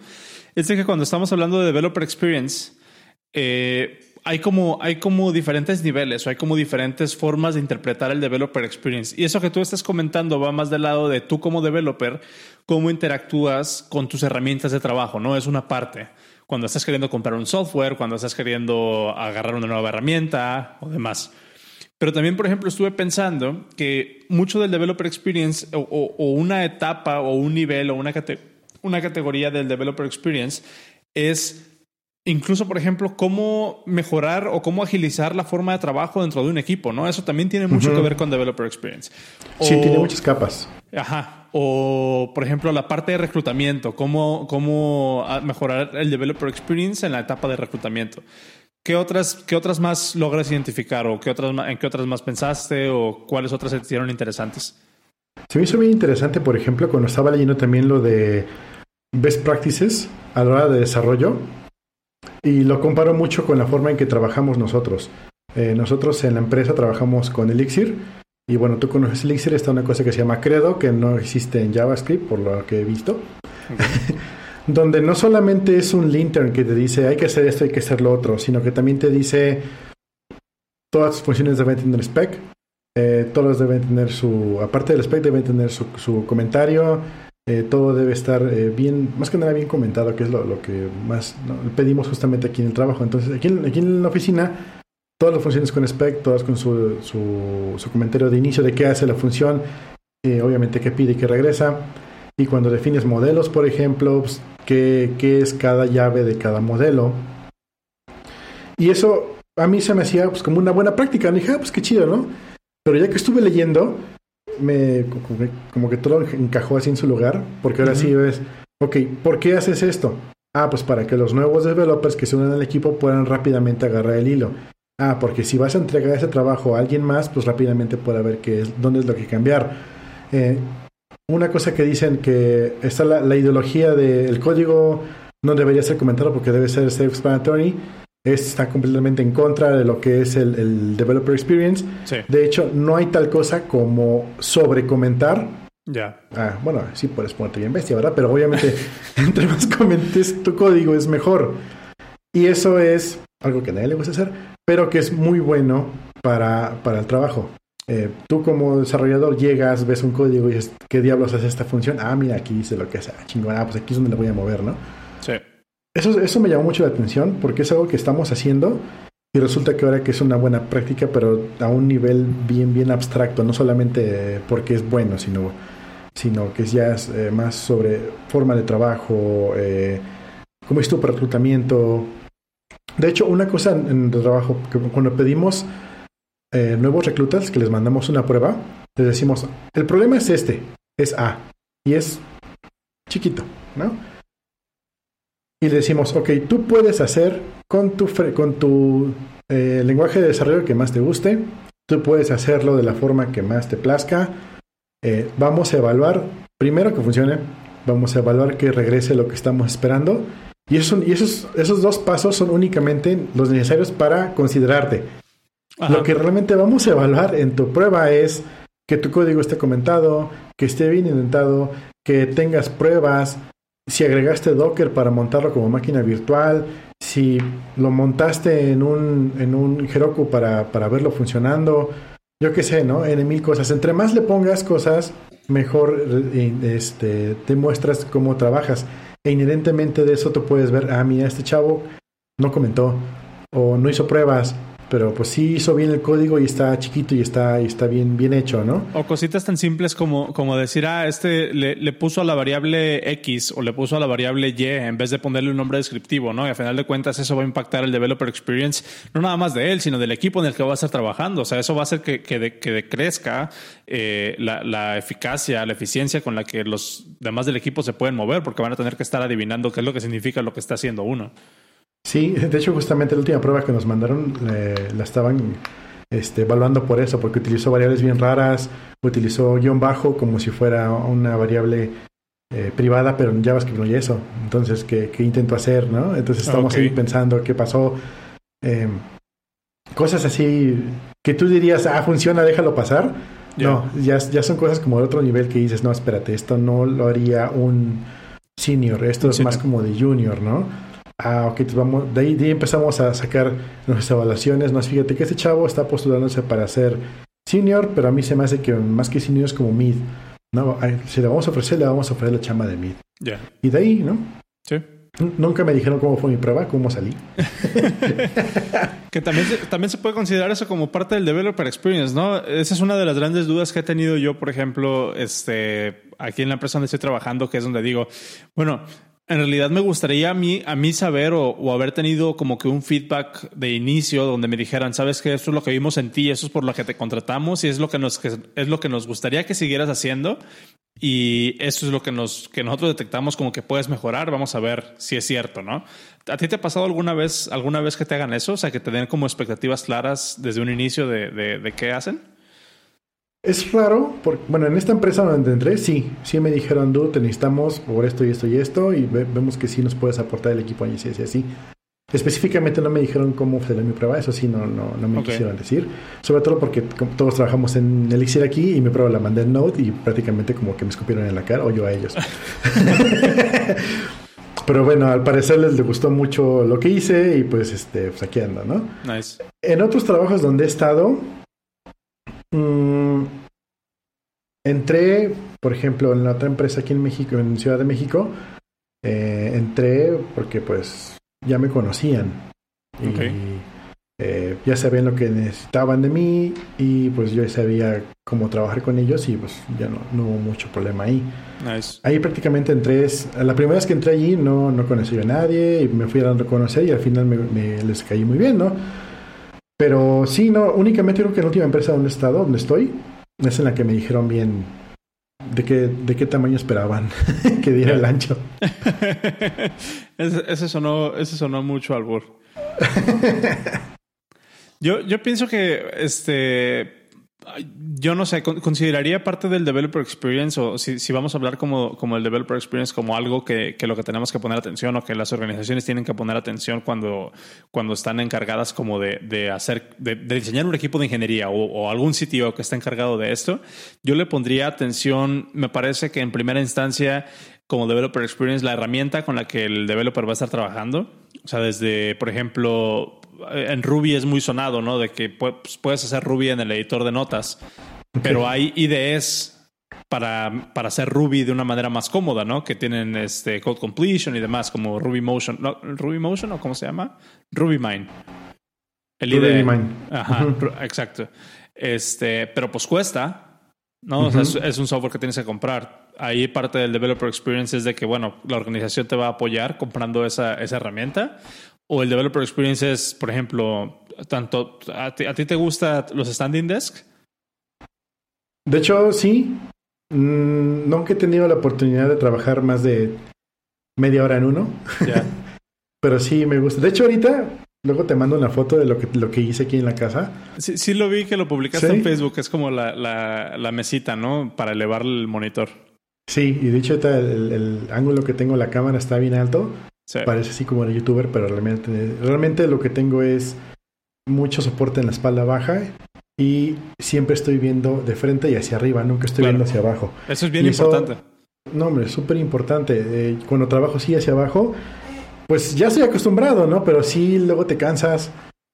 es que cuando estamos hablando de developer experience, eh, hay como, hay como diferentes niveles o hay como diferentes formas de interpretar el developer experience. Y eso que tú estás comentando va más del lado de tú como developer, cómo interactúas con tus herramientas de trabajo, ¿no? Es una parte. Cuando estás queriendo comprar un software, cuando estás queriendo agarrar una nueva herramienta o demás. Pero también, por ejemplo, estuve pensando que mucho del developer experience o, una etapa o un nivel o una, una categoría del developer experience es incluso, por ejemplo, cómo mejorar o cómo agilizar la forma de trabajo dentro de un equipo, ¿no? Eso también tiene mucho que ver con developer experience. sí, tiene muchas capas. Ajá. O, por ejemplo, la parte de reclutamiento, cómo, cómo mejorar el developer experience en la etapa de reclutamiento. ¿Qué otras, ¿Qué otras más logras identificar o qué otras, en qué otras más pensaste o cuáles otras se te hicieron interesantes? Se me hizo bien interesante, por ejemplo, cuando estaba leyendo también lo de best practices a la hora de desarrollo y lo comparo mucho con la forma en que trabajamos nosotros. Eh, nosotros en la empresa trabajamos con Elixir y bueno, tú conoces Elixir, está una cosa que se llama Credo, que no existe en JavaScript por lo que he visto. donde no solamente es un lintern que te dice hay que hacer esto, hay que hacer lo otro, sino que también te dice todas sus funciones deben tener spec, eh, todos deben tener su, aparte del spec deben tener su, comentario, eh, todo debe estar eh, bien, más que nada bien comentado, que es lo, que más pedimos justamente aquí en el trabajo. Entonces, aquí, aquí en la oficina, todas las funciones con spec, todas con su, su, su comentario de inicio de qué hace la función, obviamente qué pide y qué regresa. Y cuando defines modelos, por ejemplo, pues, qué, es cada llave de cada modelo. Y eso a mí se me hacía pues, como una buena práctica. Me dije, ah, pues qué chido, ¿no? Pero ya que estuve leyendo, me como que, todo encajó así en su lugar, porque ahora sí ves, ok, ¿por qué haces esto? Ah, pues para que los nuevos developers que se unan al equipo puedan rápidamente agarrar el hilo. Ah, porque si vas a entregar ese trabajo a alguien más, pues rápidamente puede ver qué es, dónde es lo que cambiar. Eh, una cosa que dicen que está la, ideología del código no debería ser comentado porque debe ser self-explanatory. Está completamente en contra de lo que es el, developer experience. De hecho, no hay tal cosa como sobrecomentar. Ya. Ah, bueno, sí puedes ponerte bien bestia, ¿verdad? Pero obviamente, entre más comentes tu código es mejor. Y eso es algo que a nadie le gusta hacer, pero que es muy bueno para, para el trabajo. Eh, tú como desarrollador llegas, ves un código y dices, ¿qué diablos hace esta función? Ah, mira, aquí dice lo que hace. Ah, chingón, ah, pues aquí es donde le voy a mover, ¿no? Sí. Eso, eso me llamó mucho la atención porque es algo que estamos haciendo y resulta que ahora que es una buena práctica, pero a un nivel bien, bien abstracto, no solamente porque es bueno, sino, sino que ya es eh, más sobre forma de trabajo, eh, cómo es tu reclutamiento. De hecho, una cosa en el trabajo, que cuando pedimos eh, nuevos reclutas que les mandamos una prueba, les decimos, el problema es este, es A, y es chiquito, ¿no? Y le decimos, ok, tú puedes hacer con tu, con tu eh, lenguaje de desarrollo que más te guste, tú puedes hacerlo de la forma que más te plazca, eh, vamos a evaluar, primero que funcione, vamos a evaluar que regrese lo que estamos esperando, y, eso, y esos, esos dos pasos son únicamente los necesarios para considerarte. Lo que realmente vamos a evaluar en tu prueba es que tu código esté comentado, que esté bien inventado, que tengas pruebas, si agregaste Docker para montarlo como máquina virtual, si lo montaste en un, en un Heroku para, para verlo funcionando, yo qué sé, ¿no? En mil cosas. Entre más le pongas cosas, mejor eh, este, te muestras cómo trabajas. E inherentemente de eso tú puedes ver, ah, mira, este chavo no comentó o no hizo pruebas pero pues sí hizo bien el código y está chiquito y está, y está bien, bien hecho, ¿no? O cositas tan simples como, como decir, ah, este le, puso a la variable X o le puso a la variable Y en vez de ponerle un nombre descriptivo, ¿no? Y a final de cuentas eso va a impactar el developer experience, no nada más de él, sino del equipo en el que va a estar trabajando. O sea, eso va a hacer que, que, que crezca eh, la, la eficacia, la eficiencia con la que los demás del equipo se pueden mover, porque van a tener que estar adivinando qué es lo que significa lo que está haciendo uno. Sí, de hecho justamente la última prueba que nos mandaron la estaban este, evaluando por eso, porque utilizó variables bien raras, utilizó guion bajo como si fuera una variable eh, privada, pero en JavaScript no hay eso. Entonces, ¿qué, qué intento hacer? ¿no? Entonces estamos ahí pensando qué pasó. Eh, cosas así que tú dirías, ah, funciona, déjalo pasar. No, ya, ya son cosas como de otro nivel que dices, no, espérate, esto no lo haría un senior, esto es más como de junior, ¿no? Ah, ok, vamos, de ahí, empezamos a sacar nuestras evaluaciones. Nos fíjate que este chavo está postulándose para ser senior, pero a mí se me hace que más que senior es como mid. No, si le vamos a ofrecer, le vamos a ofrecer la chama de mid. Ya. Y de ahí, ¿no? Sí. Nunca me dijeron cómo fue mi prueba, cómo salí. que también se, también se puede considerar eso como parte del developer experience, ¿no? Esa es una de las grandes dudas que he tenido yo, por ejemplo, este, aquí en la empresa donde estoy trabajando, que es donde digo, bueno, en realidad me gustaría a mí, a mí saber o, haber tenido como que un feedback de inicio donde me dijeran, sabes que esto es lo que vimos en ti, eso es por lo que te contratamos y es lo que nos, es lo que nos gustaría que siguieras haciendo y eso es lo que, nos, que nosotros detectamos como que puedes mejorar. Vamos a ver si es cierto, ¿no? ¿A ti te ha pasado alguna vez, alguna vez que te hagan eso? O sea, que te den como expectativas claras desde un inicio de, de, de qué hacen. Es raro, porque, bueno, en esta empresa donde entré, sí, sí me dijeron, tú te necesitamos por esto y esto y esto, y vemos que sí nos puedes aportar el equipo y así, así, así. Específicamente no me dijeron cómo fue mi prueba, eso sí, no, no, no me quisieron decir. Sobre todo porque todos trabajamos en Elixir aquí y mi prueba la mandé en Node y prácticamente como que me escupieron en la cara, o yo a ellos. Pero bueno, al parecer les gustó mucho lo que hice y pues, este, pues aquí ando, ¿no? Nice. En otros trabajos donde he estado, Mm, entré, por ejemplo, en la otra empresa aquí en México, en Ciudad de México, eh, entré porque pues ya me conocían. Y eh, ya sabían lo que necesitaban de mí y pues yo sabía cómo trabajar con ellos y pues ya no, hubo mucho problema ahí. Ahí prácticamente entré, la primera vez que entré allí no, no conocí a nadie y me fui a reconocer y al final me les caí muy bien, ¿no? Pero sí, no, únicamente creo que la última empresa donde he estado, donde estoy, es en la que me dijeron bien de qué, de qué tamaño esperaban que diera el ancho. ese, sonó, ese sonó mucho al Yo, yo pienso que este yo no sé, consideraría parte del developer experience o si, vamos a hablar como, como el developer experience como algo que, que, lo que tenemos que poner atención o que las organizaciones tienen que poner atención cuando, cuando están encargadas como de, de hacer, de, diseñar un equipo de ingeniería o, o, algún sitio que está encargado de esto, yo le pondría atención, me parece que en primera instancia como developer experience la herramienta con la que el developer va a estar trabajando. O sea, desde, por ejemplo, en Ruby es muy sonado, ¿no? De que pues, puedes hacer Ruby en el editor de notas, pero hay IDEs para, para hacer Ruby de una manera más cómoda, ¿no? Que tienen este code completion y demás, como Ruby Motion. ¿No? ¿Ruby Motion o cómo se llama? RubyMine. El IDE. Ajá, exacto. Este, pero pues cuesta, ¿no? o sea, es, un software que tienes que comprar. Ahí parte del developer experience es de que, bueno, la organización te va a apoyar comprando esa, esa herramienta o el developer experience es, por ejemplo, tanto a ti, te gustan los standing desk? De hecho, sí. Mm, nunca he tenido la oportunidad de trabajar más de media hora en uno. Pero sí me gusta. De hecho, ahorita luego te mando una foto de lo que, lo que hice aquí en la casa. Sí, sí lo vi que lo publicaste en Facebook. Es como la, la, la, mesita, ¿no? Para elevar el monitor. Sí, y de hecho el, el, ángulo que tengo la cámara está bien alto. Parece así como el youtuber, pero realmente, realmente lo que tengo es mucho soporte en la espalda baja y siempre estoy viendo de frente y hacia arriba, nunca estoy viendo hacia abajo. Eso es bien importante. no, hombre, es súper importante. Eh, cuando trabajo así hacia abajo, pues ya estoy acostumbrado, ¿no? Pero sí, luego te cansas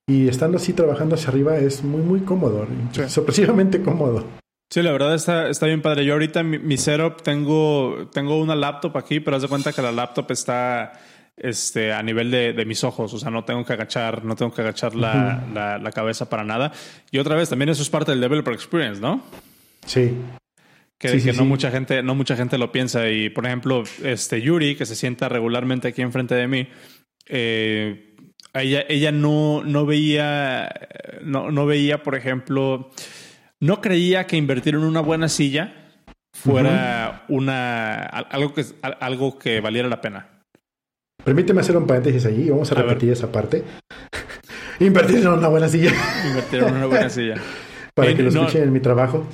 y estando así trabajando hacia arriba es muy, muy cómodo, sorpresivamente cómodo. Sí, la verdad está, está bien padre. Yo ahorita mi, mi, setup tengo, tengo una laptop aquí, pero haz de cuenta que la laptop está este, a nivel de, mis ojos, o sea, no tengo que agachar, no tengo que agachar la, la, cabeza para nada. Y otra vez, también eso es parte del developer experience, ¿no? Sí. Que, no mucha gente, no mucha gente lo piensa. Y por ejemplo, este Yuri, que se sienta regularmente aquí enfrente de mí, eh, ella, ella no, no veía, no, no veía, por ejemplo, no creía que invertir en una buena silla fuera una algo que algo que valiera la pena. Permíteme hacer un paréntesis allí, vamos a, repetir esa parte. Invertir en una buena silla. Invertir en una buena silla. Para que lo escuchen en mi trabajo.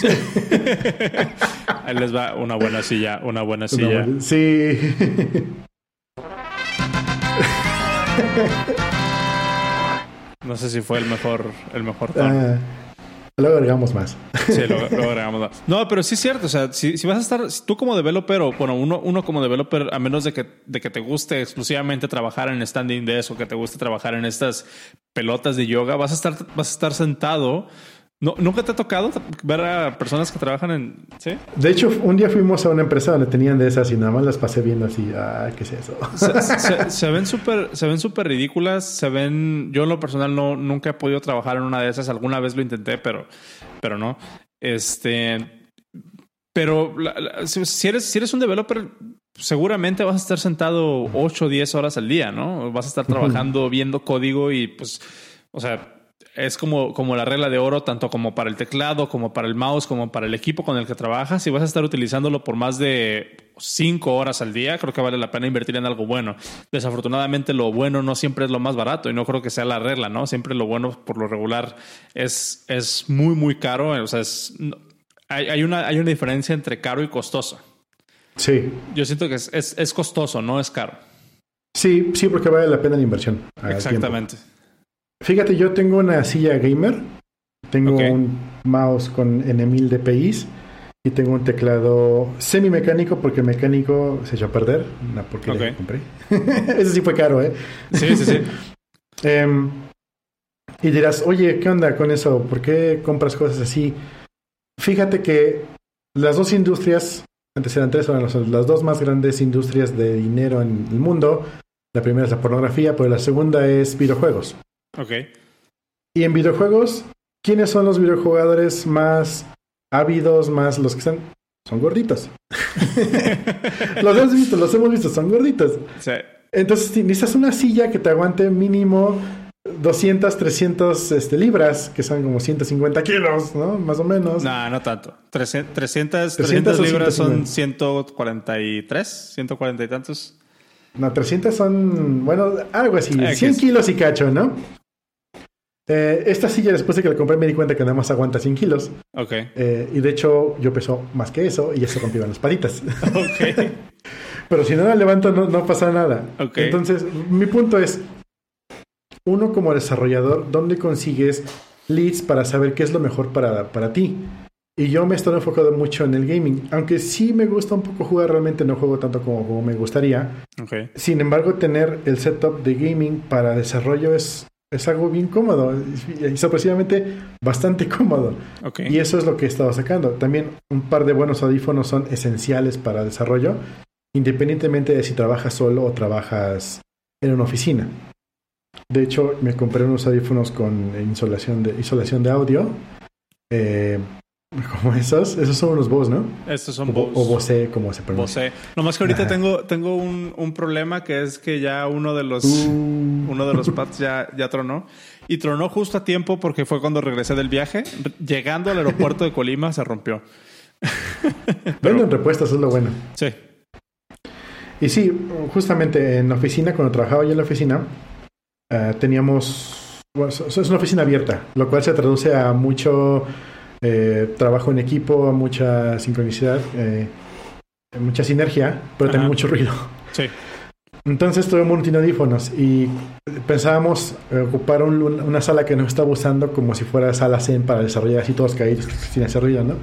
Ahí les va una buena silla, una buena silla. Sí. No sé si fue el mejor, el mejor tono. Luego agregamos más. Sí, luego, agregamos más. No, pero sí es cierto. O sea, si, si vas a estar, si tú como developer o, bueno, uno, uno como developer, a menos de que, de que te guste exclusivamente trabajar en standing desk o que te guste trabajar en estas pelotas de yoga, vas a estar, vas a estar sentado no, ¿Nunca te ha tocado ver a personas que trabajan en... ¿Sí? De hecho, un día fuimos a una empresa donde tenían de esas y nada más las pasé viendo así, ah, ¿qué es eso? Se, ven súper se ven súper ridículas, se ven... Yo en lo personal no, nunca he podido trabajar en una de esas, alguna vez lo intenté, pero, pero no. Este... Pero si, eres, si eres un developer, seguramente vas a estar sentado 8 o 10 horas al día, ¿no? Vas a estar trabajando, viendo código y pues, o sea, es como, como la regla de oro, tanto como para el teclado, como para el mouse, como para el equipo con el que trabajas. Si vas a estar utilizándolo por más de cinco horas al día, creo que vale la pena invertir en algo bueno. Desafortunadamente, lo bueno no siempre es lo más barato y no creo que sea la regla, ¿no? Siempre lo bueno, por lo regular, es, es muy, muy caro. O sea, es, hay, hay, una, hay una diferencia entre caro y costoso. Sí. Yo siento que es, es, es costoso, no es caro. Sí, sí, porque vale la pena la inversión. Exactamente. Fíjate, yo tengo una silla gamer, tengo un mouse con N1000 DPIs y tengo un teclado semi mecánico porque el mecánico se echó a perder, una porquería que compré. Ese sí fue caro, ¿eh? Sí, sí, sí. Em, y dirás, oye, ¿qué onda con eso? ¿Por qué compras cosas así? Fíjate que las dos industrias, antes eran tres, ahora las dos más grandes industrias de dinero en el mundo. La primera es la pornografía, pero la segunda es videojuegos. Ok. Y en videojuegos, ¿quiénes son los videojugadores más ávidos, más los que están? Son gorditos. los hemos visto, los hemos visto, son gorditos. Sí. Entonces necesitas una silla que te aguante mínimo 200, 300 este, libras, que son como 150 kilos, ¿no? Más o menos. No, no tanto. 300, 300, 300 libras son 143, 140 y tantos. No, 300 son, bueno, algo así, 100 kilos y cacho, ¿no? Eh, esta silla, después de que la compré, me di cuenta que nada más aguanta 100 kilos. Ok. Eh, y de hecho, yo peso más que eso y ya se rompieron las patitas. Ok. Pero si no la levanto, no, no pasa nada. Ok. Entonces, mi punto es: uno como desarrollador, ¿dónde consigues leads para saber qué es lo mejor para, para ti? Y yo me estoy enfocado mucho en el gaming. Aunque sí me gusta un poco jugar, realmente no juego tanto como, como me gustaría. Ok. Sin embargo, tener el setup de gaming para desarrollo es, es algo bien cómodo y sorpresivamente bastante cómodo. Y eso es lo que he estado sacando. También un par de buenos audífonos son esenciales para desarrollo, independientemente de si trabajas solo o trabajas en una oficina. De hecho, me compré unos audífonos con insolación de, isolación de audio. eh, como esos. Esos son unos Bose, ¿no? Estos son Bo- Bose. o Bose, como se pronuncia. Bose. Nomás que ahorita Ajá. tengo, tengo un, un problema que es que ya uno de los... Uh, Uno de los pads ya, ya tronó. Y tronó justo a tiempo porque fue cuando regresé del viaje. Llegando al aeropuerto de Colima se rompió. Venden repuestos, es lo bueno. Sí. Y sí, justamente en la oficina, cuando trabajaba yo en la oficina, eh, teníamos. Bueno, es una oficina abierta, lo cual se traduce a mucho eh, trabajo en equipo, mucha sincronicidad, eh, mucha sinergia, pero también mucho ruido. Sí. Entonces tuvimos un montón de audífonos y pensábamos ocupar un- un- una sala que nos estaba usando como si fuera sala Zen para desarrollar así todos caídos sin hacer ruido, ¿no?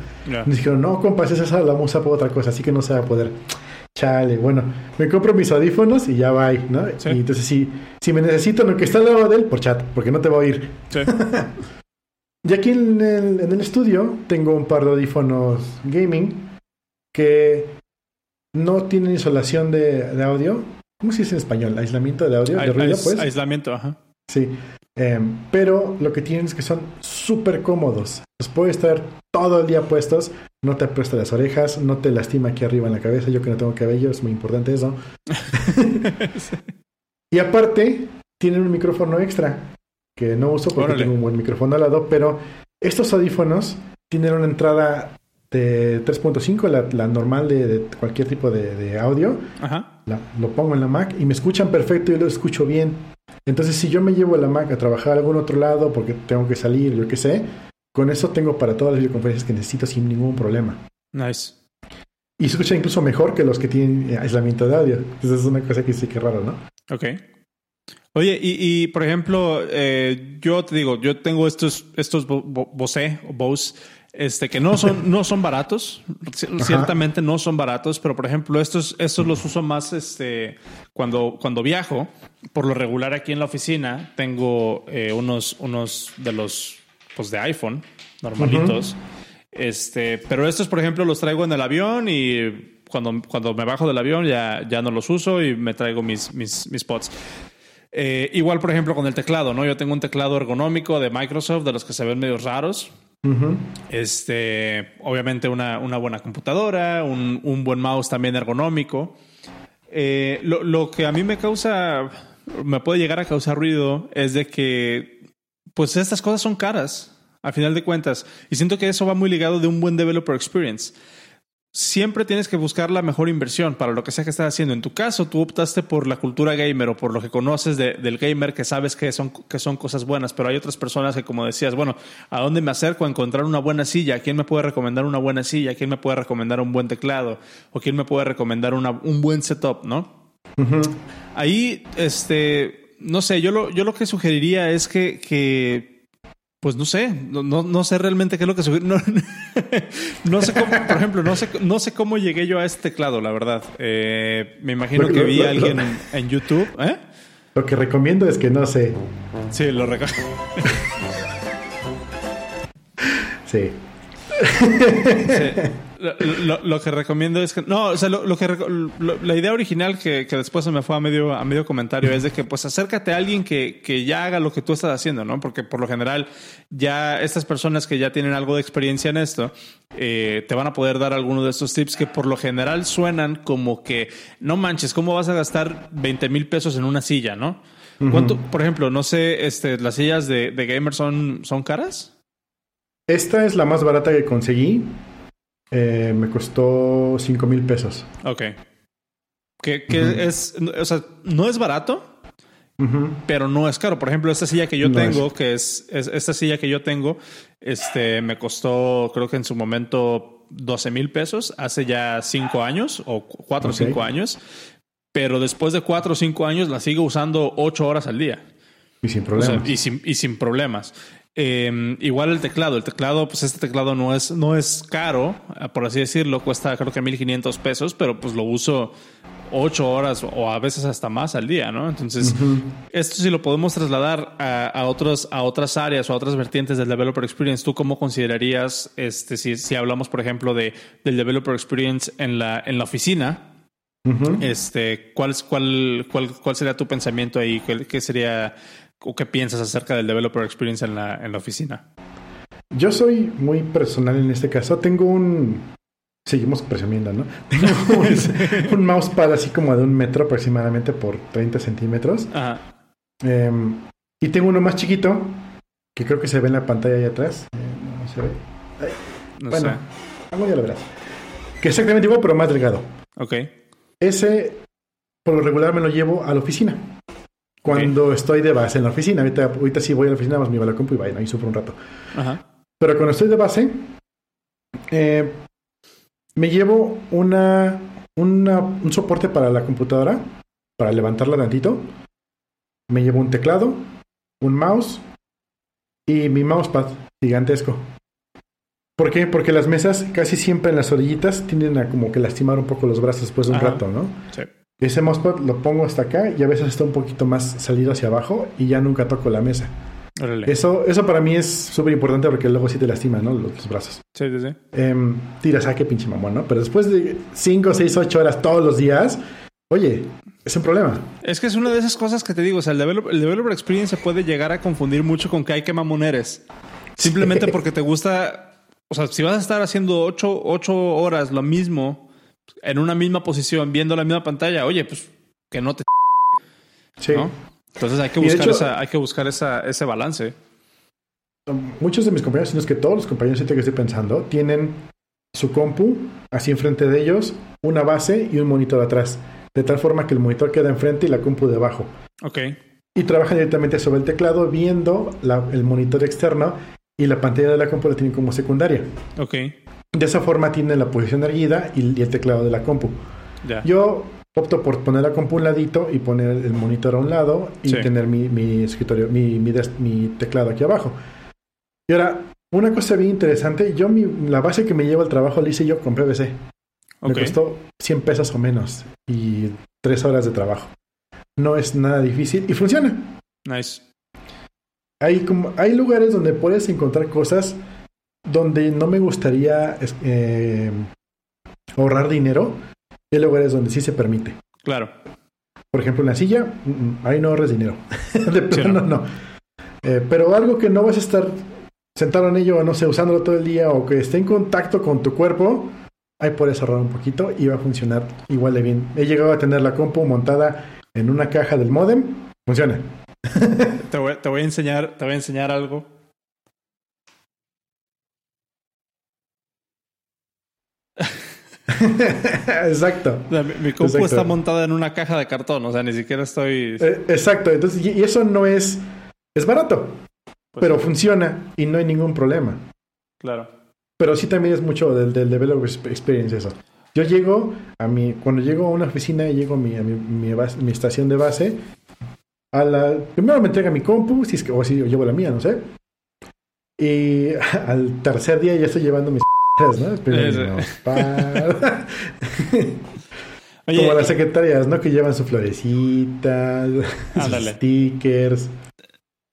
Nos dijeron, no, compas, esa sala la vamos a usar para otra cosa, así que no se va a poder. Chale, bueno, me compro mis audífonos y ya va, ¿no? Sí. Y entonces, si, si me necesito lo que está al lado de él, por chat, porque no te va a oír. Sí. Y aquí en el, en el estudio tengo un par de audífonos gaming que no tienen insolación de, de audio. ¿Cómo se dice en español? Aislamiento de audio, de Ais- ruido, pues. Aislamiento, ajá. Sí. Em, pero lo que tienen es que son súper cómodos. Los puedes estar todo el día puestos. No te apuesta las orejas, no te lastima aquí arriba en la cabeza. Yo que no tengo cabello, es muy importante eso. y aparte, tienen un micrófono extra que no uso porque Órale. tengo un buen micrófono al lado. Pero estos audífonos tienen una entrada de 3.5, la, la normal de, de cualquier tipo de, de audio. Ajá. La- lo pongo en la Mac y me escuchan perfecto y lo escucho bien. Entonces, si yo me llevo la Mac a trabajar a algún otro lado porque tengo que salir, yo qué sé, con eso tengo para todas las videoconferencias que necesito sin ningún problema. Nice. Y se escucha incluso mejor que los que tienen eh, aislamiento de audio. Entonces, es una cosa que sí que es raro, ¿no? Ok. Oye, y, y, por ejemplo, eh, yo te digo, yo tengo estos, estos Bo- Bo- Bose o Bose, este, que no son, no son baratos. Ciertamente no son baratos, pero por ejemplo, estos, estos los uso más, este, cuando, cuando viajo. Por lo regular aquí en la oficina tengo eh, unos, unos de los, pues de iPhone, normalitos. Este, pero estos, por ejemplo, los traigo en el avión y cuando, cuando me bajo del avión ya, ya no los uso y me traigo mis, mis, mis pods. Eh, igual, por ejemplo, con el teclado, ¿no? Yo tengo un teclado ergonómico de Microsoft, de los que se ven medio raros. Este, obviamente una, una buena computadora, un, un buen mouse también ergonómico. Eh, lo, lo que a mí me causa, me puede llegar a causar ruido es de que, pues estas cosas son caras, a final de cuentas. Y siento que eso va muy ligado de un buen developer experience. Siempre tienes que buscar la mejor inversión para lo que sea que estés haciendo. En tu caso, tú optaste por la cultura gamer o por lo que conoces de- del gamer que sabes que son, que son cosas buenas, pero hay otras personas que, como decías, bueno, ¿a dónde me acerco a encontrar una buena silla? ¿Quién me puede recomendar una buena silla? ¿Quién me puede recomendar un buen teclado? ¿O quién me puede recomendar una- un buen setup? ¿No? Ahí, este, no sé, yo lo, yo lo que sugeriría es que, que pues no sé, no, no, no sé realmente qué es lo que sugiero. No, no sé cómo, por ejemplo, no sé, no sé cómo llegué yo a este teclado, la verdad. Eh, me imagino que vi a alguien en, en YouTube. ¿Eh? Lo que recomiendo es que no sé. Sí, lo recuerdo. Sí. Sí. Lo, lo- lo que recomiendo es que no, o sea, lo, lo que la idea original que, que después se me fue a medio a medio comentario es de que pues acércate a alguien que, que ya haga lo que tú estás haciendo, ¿no? Porque por lo general ya estas personas que ya tienen algo de experiencia en esto eh, te van a poder dar algunos de estos tips que por lo general suenan como que no manches, ¿cómo vas a gastar 20 mil pesos en una silla, no? ¿Cuánto, por ejemplo, no sé, este, las sillas de, de gamer son, son caras? Esta es la más barata que conseguí. Eh, me costó 5 mil pesos. Ok. Que, que es, o sea, no es barato, pero no es caro. Por ejemplo, esta silla que yo tengo, que es, esta silla que yo tengo, este me costó, creo que en su momento 12 mil pesos hace ya cinco años o cuatro o cinco años, pero después de cuatro o cinco años la sigo usando ocho horas al día. Y sin problemas. y, sin, y sin problemas. Em, igual el teclado. El teclado, pues este teclado no es, no es caro, por así decirlo. Cuesta creo que 1500 pesos, pero pues lo uso ocho horas o a veces hasta más al día, ¿no? Entonces, esto sí lo podemos trasladar a, otros, a otras áreas o a otras vertientes del Developer Experience. ¿Tú cómo considerarías, este, si, si hablamos, por ejemplo, de, del Developer Experience en la, en la oficina? este, ¿cuál, cuál, cuál, ¿Cuál sería tu pensamiento ahí? ¿Qué, qué sería o qué piensas acerca del Developer Experience en la, en la oficina? Yo soy muy personal en este caso. Tengo un, Seguimos presumiendo, ¿no? Tengo un, mousepad así como de un metro aproximadamente por 30 centímetros. Ajá. Em, y tengo uno más chiquito, que creo que se ve en la pantalla ahí atrás. Eh, no, se ve. no bueno, sé. ya lo verás. Que exactamente igual, pero más delgado. Ok. Ese, por lo regular, me lo llevo a la oficina. Cuando estoy de base en la oficina. Ahorita, ahorita sí voy a la oficina, más me voy a la compu y vaya, ahí sufro un rato. Ajá. Pero cuando estoy de base, eh, me llevo una, un soporte para la computadora, para levantarla tantito. Me llevo un teclado, un mouse y mi mousepad gigantesco. ¿Por qué? Porque las mesas casi siempre en las orillitas tienden a como que lastimar un poco los brazos después de un rato, ¿no? Sí. Ese mousepad lo pongo hasta acá y a veces está un poquito más salido hacia abajo y ya nunca toco la mesa. Eso, eso para mí es súper importante porque luego sí te lastima, ¿no? Los, brazos. Sí, sí, sí. Eh, tiras, ah, qué pinche mamón, ¿no? Pero después de 5, 6, 8 horas todos los días, oye, es un problema. Es que es una de esas cosas que te digo, o sea, el developer, el developer experience se puede llegar a confundir mucho con que hay que mamón eres. Simplemente porque te gusta, o sea, si vas a estar haciendo 8, 8 horas lo mismo, en una misma posición, viendo la misma pantalla, oye, pues que no te... Sí. ¿no? Entonces hay que buscar, esa, hay que buscar esa, ese balance. Muchos de mis compañeros, sino es que todos los compañeros que estoy pensando, tienen su compu así enfrente de ellos, una base y un monitor atrás. De tal forma que el monitor queda enfrente y la compu debajo. Ok. Y trabajan directamente sobre el teclado viendo el monitor externo y la pantalla de la compu la tienen como secundaria. Ok. De esa forma tienen la posición erguida y, y el teclado de la compu. Yo opto por poner la compu un ladito y poner el monitor a un lado y tener mi, escritorio, mi, mi, teclado aquí abajo. Y ahora, una cosa bien interesante, yo mi, la base que me llevo al trabajo la hice yo con PVC. Me costó 100 pesos o menos y 3 horas de trabajo. No es nada difícil y funciona. Nice. Hay, como, hay lugares donde puedes encontrar cosas donde no me gustaría eh, ahorrar dinero hay lugares donde sí se permite. Claro. Por ejemplo, en la silla, mm, ahí no ahorres dinero. de plano, no. Eh, pero algo que no vas a estar sentado en ello, no sé, usándolo todo el día o que esté en contacto con tu cuerpo, ahí puedes ahorrar un poquito y va a funcionar igual de bien. He llegado a tener la compu montada en una caja del modem, funciona. te, voy, te voy a enseñar, te voy a enseñar algo exacto. mi, compu está montada en una caja de cartón, o sea, ni siquiera estoy. Eh, exacto, entonces, y, eso no es. Es barato, pues pero funciona y no hay ningún problema. Claro. Pero sí también es mucho del, del developer experience eso. Yo llego a mi. Cuando llego a una oficina y llego a mi, a mi, mi, estación de base, a la, primero me entrega mi compu, si es que, o si yo llevo la mía, no sé. Y al tercer día ya estoy llevando mis Como las secretarias, ¿no? Que llevan su florecita, sus stickers.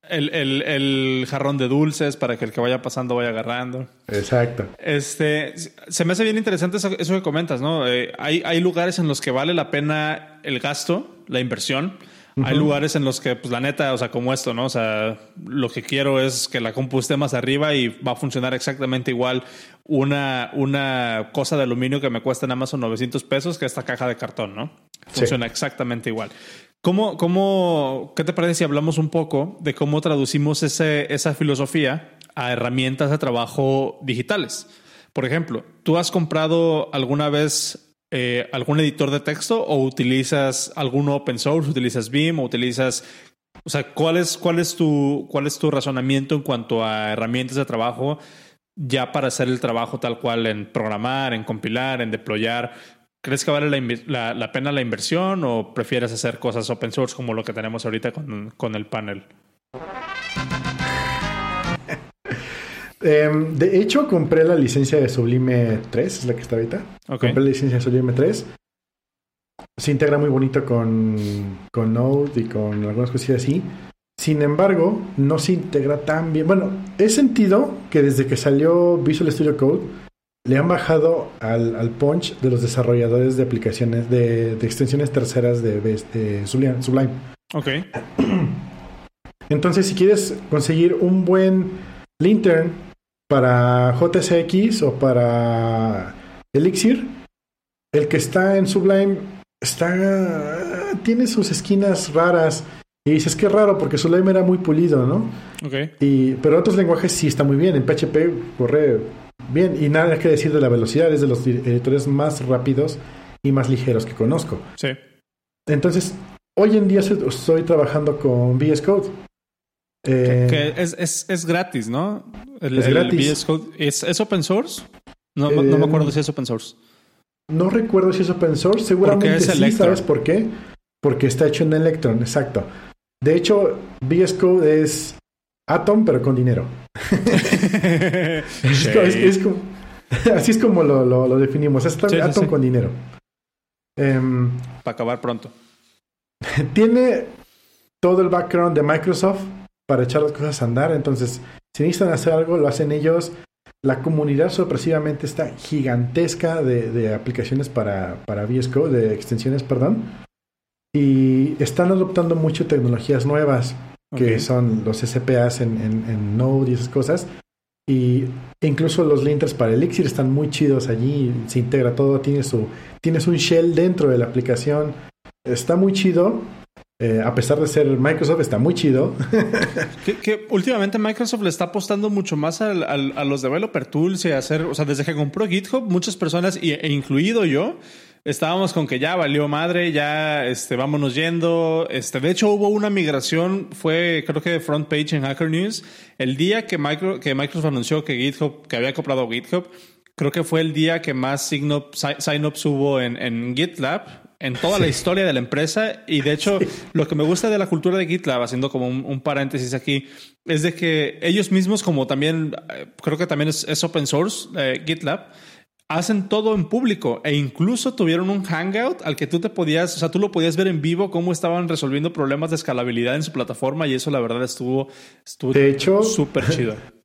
El, el, el, jarrón de dulces para que el que vaya pasando vaya agarrando. Exacto. Este, se me hace bien interesante eso, que comentas, ¿no? Eh, hay, hay lugares en los que vale la pena el gasto, la inversión hay lugares en los que, pues la neta, o sea, como esto, ¿no? O sea, lo que quiero es que la compu esté más arriba y va a funcionar exactamente igual una, una cosa de aluminio que me cuesta en Amazon 900 pesos que esta caja de cartón, ¿no? Funciona exactamente igual. ¿Cómo, cómo, ¿Qué te parece si hablamos un poco de cómo traducimos ese, esa filosofía a herramientas de trabajo digitales? Por ejemplo, ¿tú has comprado alguna vez eh, algún editor de texto o utilizas algún open source, utilizas Beam o utilizas O sea, ¿cuál es, cuál, es tu, ¿cuál es tu razonamiento en cuanto a herramientas de trabajo ya para hacer el trabajo tal cual en programar, en compilar, en deployar? ¿Crees que vale la, la, pena la inversión o prefieres hacer cosas open source como lo que tenemos ahorita con, con el panel? Em, de hecho, compré la licencia de Sublime 3, es la que está ahorita. Compré la licencia de Sublime 3. Se integra muy bonito con, con Node y con algunas cosillas así. Sin embargo, no se integra tan bien. Bueno, he sentido que desde que salió Visual Studio Code, le han bajado al, punch de los desarrolladores de aplicaciones, de, extensiones terceras de, de Sublime. Ok. Entonces, si quieres conseguir un buen lintern para JSX o para Elixir, el que está en Sublime está tiene sus esquinas raras y dices que raro porque Sublime era muy pulido, ¿no? Okay. Y pero otros lenguajes sí está muy bien. En PHP corre bien y nada que decir de la velocidad es de los editores más rápidos y más ligeros que conozco. Sí. Entonces hoy en día estoy trabajando con VS Code que, es, es, es, gratis, ¿no? El, es gratis. ¿Es, open source? No, no, me acuerdo si es open source. No recuerdo si es open source. Seguramente sí, ¿sabes por qué? Porque está hecho en Electron, exacto. De hecho, VS Code es Atom, pero con dinero. así es como lo, lo, definimos. Es Atom con dinero. Em, Para acabar pronto. Tiene todo el background de Microsoft para echar las cosas a andar. Entonces, si necesitan hacer algo, lo hacen ellos. La comunidad sorpresivamente está gigantesca de, aplicaciones para, para VS Code, de extensiones, perdón. Y están adoptando mucho tecnologías nuevas, que son los SPAs en, en, Node y esas cosas. Y incluso los linters para Elixir están muy chidos allí, se integra todo, tiene su, tienes un shell dentro de la aplicación, está muy chido eh, a pesar de ser Microsoft, está muy chido. que, últimamente Microsoft le está apostando mucho más a los developer tools y a hacer, o sea, desde que compró GitHub, muchas personas, e incluido yo, estábamos con que ya valió madre, ya este, vámonos yendo. Este, de hecho, hubo una migración, fue creo que de front page en Hacker News. El día que, Micro, que Microsoft anunció que GitHub, que había comprado GitHub, creo que fue el día que más sign-ups hubo en, en GitLab en toda la historia de la empresa. Y de hecho, lo que me gusta de la cultura de GitLab, haciendo como un, paréntesis aquí, es de que ellos mismos, como también, eh, creo que también es, open source, eh, GitLab, hacen todo en público e incluso tuvieron un hangout al que tú te podías, o sea, tú lo podías ver en vivo cómo estaban resolviendo problemas de escalabilidad en su plataforma y eso la verdad estuvo, estuvo de hecho, súper chido.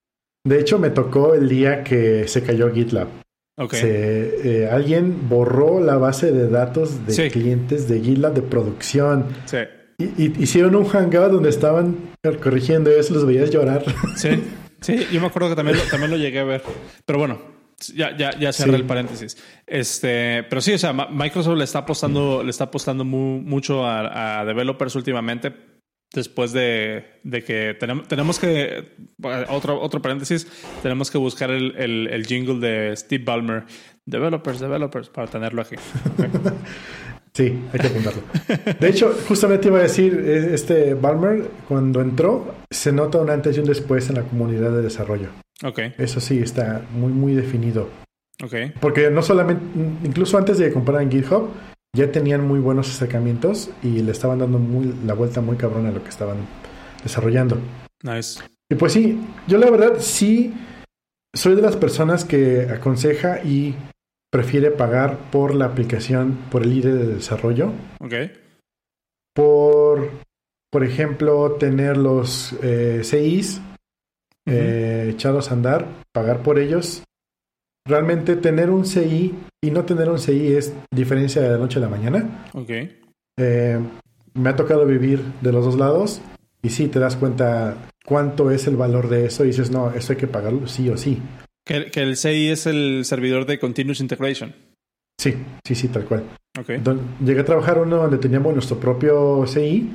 De hecho, me tocó el día que se cayó GitLab. Eh, alguien borró la base de datos de clientes de GitLab de producción. Sí. Y, hicieron un hangout donde estaban corrigiendo eso, los veías llorar. Sí, sí, yo me acuerdo que también lo, también lo llegué a ver. Pero bueno, ya, ya, ya cerré el paréntesis. Este, pero sí, o sea, Microsoft le está apostando, le está apostando mucho a, developers últimamente después de, que tenemos, tenemos que, otro, otro paréntesis, tenemos que buscar el, el, jingle de Steve Ballmer, developers, developers, para tenerlo aquí. sí, hay que apuntarlo. De hecho, justamente iba a decir, e, este Ballmer, cuando entró, se nota un antes y un después en la comunidad de desarrollo. Ok. Eso sí, está muy, muy definido. Ok. Porque no solamente, incluso antes de comprar en GitHub, ya tenían muy buenos acercamientos y le estaban dando muy, la vuelta muy cabrón a lo que estaban desarrollando. Nice. Y pues sí, yo la verdad sí soy de las personas que aconseja y prefiere pagar por la aplicación, por el ID de desarrollo. Ok. Por, por ejemplo, tener los eh, CIs eh, echados a andar, pagar por ellos realmente tener un CI y no tener un CI es diferencia de la noche a la mañana. Ok. Eh, me ha tocado vivir de los dos lados y sí te das cuenta cuánto es el valor de eso y dices, no, eso hay que pagarlo sí o sí. Que, el CI es el servidor de Continuous Integration. Sí, sí, sí, tal cual. Okay. llegué a trabajar uno donde teníamos nuestro propio CI.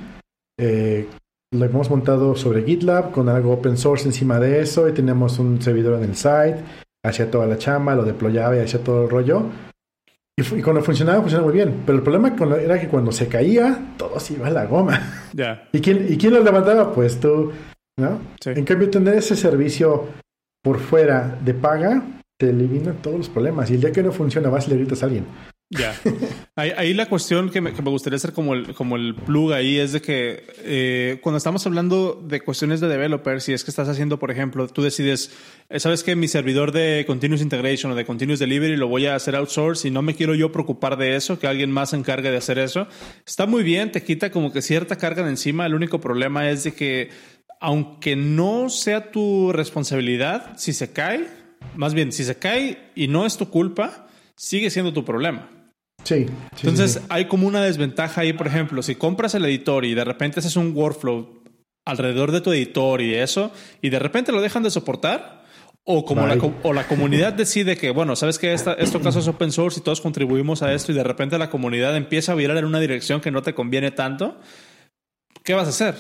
Eh, lo hemos montado sobre GitLab con algo open source encima de eso y tenemos un servidor en el site hacía toda la chamba, lo deployaba y hacía todo el rollo. Y, cuando funcionaba, funcionaba muy bien. Pero el problema era que cuando se caía, todo se iba a la goma. Ya. ¿Y quién, ¿Y quién lo levantaba? Pues tú, ¿no? En cambio, tener ese servicio por fuera de paga te elimina todos los problemas. Y el día que no funciona, vas y le gritas a alguien. Ya. Ahí, la cuestión que me, gustaría hacer como el, como el plug ahí es de que eh, cuando estamos hablando de cuestiones de developers, si es que estás haciendo, por ejemplo, tú decides, eh, sabes que mi servidor de Continuous Integration o de Continuous Delivery lo voy a hacer outsource y no me quiero yo preocupar de eso, que alguien más se encargue de hacer eso. Está muy bien, te quita como que cierta carga de encima. El único problema es de que, aunque no sea tu responsabilidad, si se cae, más bien, si se cae y no es tu culpa, sigue siendo tu problema. Sí. Entonces hay como una desventaja ahí, por ejemplo, si compras el editor y de repente haces un workflow alrededor de tu editor y eso, y de repente lo dejan de soportar, o como la, o la comunidad decide que, bueno, sabes que esta, esto caso es open source y todos contribuimos a esto y de repente la comunidad empieza a virar en una dirección que no te conviene tanto, ¿qué vas a hacer?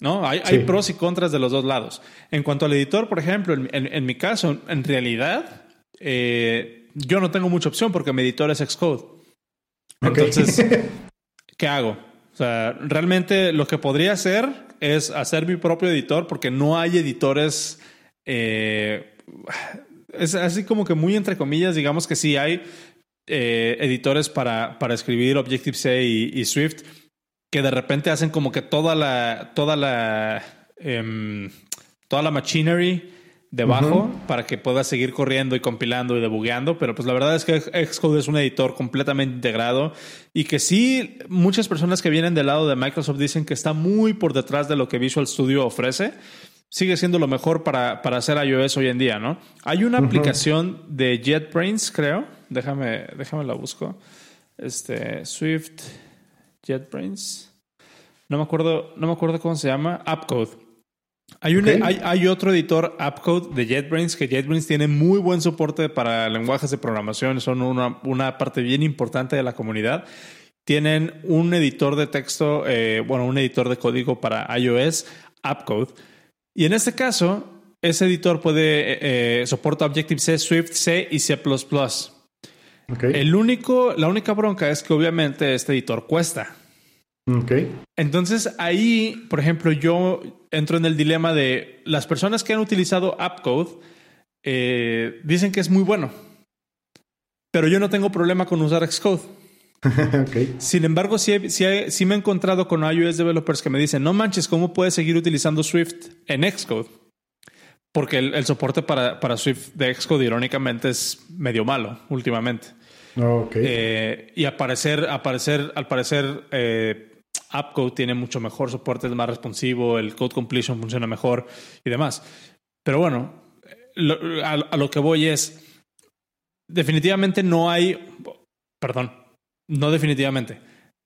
¿No? Hay, hay pros y contras de los dos lados. En cuanto al editor, por ejemplo, en, en, mi caso, en realidad, eh, yo no tengo mucha opción porque mi editor es Xcode. Entonces, ¿qué hago? O sea, realmente lo que podría hacer es hacer mi propio editor porque no hay editores. Eh, es así como que muy entre comillas, digamos que sí hay eh, editores para, para escribir Objective-C y, Swift que de repente hacen como que toda la, toda la, em, toda la machinery debajo para que pueda seguir corriendo y compilando y debugueando, pero pues la verdad es que Xcode es un editor completamente integrado y que sí, muchas personas que vienen del lado de Microsoft dicen que está muy por detrás de lo que Visual Studio ofrece. Sigue siendo lo mejor para, para hacer iOS hoy en día, ¿no? Hay una aplicación de JetBrains, creo. Déjame, déjame la busco. Este, Swift JetBrains. No me acuerdo, no me acuerdo cómo se llama. AppCode. Hay, un, hay, hay, otro editor, AppCode, de JetBrains, que JetBrains tiene muy buen soporte para lenguajes de programación, son una, una parte bien importante de la comunidad. Tienen un editor de texto, eh, bueno, un editor de código para iOS, AppCode. Y en este caso, ese editor puede eh, eh soporta Objective-C, Swift, C y C++. El único, la única bronca es que obviamente este editor cuesta. Okay. Entonces ahí, por ejemplo, yo entro en el dilema de las personas que han utilizado AppCode eh, dicen que es muy bueno, pero yo no tengo problema con usar Xcode. okay. Sin embargo, sí, me he encontrado con iOS developers que me dicen, no manches, ¿cómo puedes seguir utilizando Swift en Xcode? Porque el, soporte para, para, Swift de Xcode, irónicamente, es medio malo últimamente. Okay. Eh, y al parecer, al parecer, al parecer eh, AppCode tiene mucho mejor soporte, es más responsivo, el code completion funciona mejor y demás. Pero bueno, a, lo que voy es, definitivamente no hay, perdón, no definitivamente,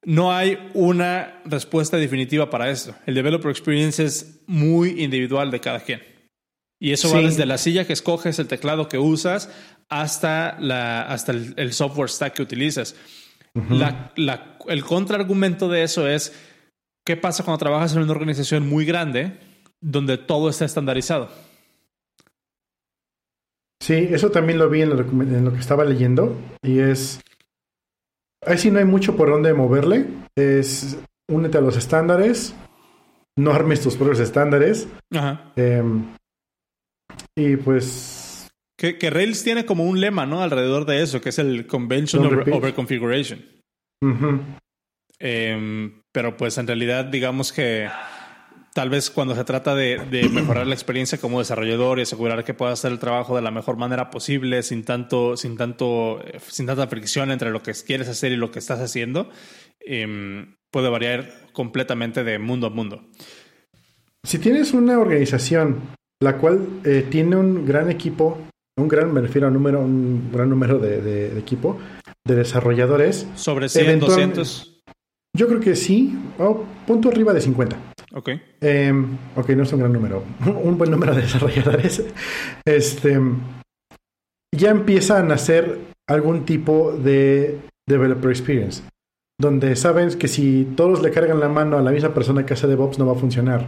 no hay una respuesta definitiva para esto. El developer experience es muy individual de cada quien. Y eso va desde la silla que escoges, el teclado que usas, hasta, la, hasta el software stack que utilizas la, el contraargumento de eso es, ¿qué pasa cuando trabajas en una organización muy grande donde todo está estandarizado? Sí, eso también lo vi en lo, en lo que estaba leyendo y es... Ahí sí no hay mucho por dónde moverle. Es únete a los estándares, no armes tus propios estándares. Ajá. Em, y pues que, Rails tiene como un lema, ¿no? Alrededor de eso, que es el Convention over, Configuration. Em, pero pues en realidad, digamos que tal vez cuando se trata de, mejorar la experiencia como desarrollador y asegurar que puedas hacer el trabajo de la mejor manera posible, sin tanto, sin tanto, sin tanta fricción entre lo que quieres hacer y lo que estás haciendo, em, puede variar completamente de mundo a mundo. Si tienes una organización la cual eh, tiene un gran equipo un gran, me refiero a número, un gran número de, equipo, de desarrolladores. ¿Sobre 100, 200? Yo creo que sí, oh, punto arriba de 50. Ok. Em, ok, no es un gran número, un buen número de desarrolladores. Este, ya empiezan a hacer algún tipo de developer experience, donde saben que si todos le cargan la mano a la misma persona que hace DevOps no va a funcionar.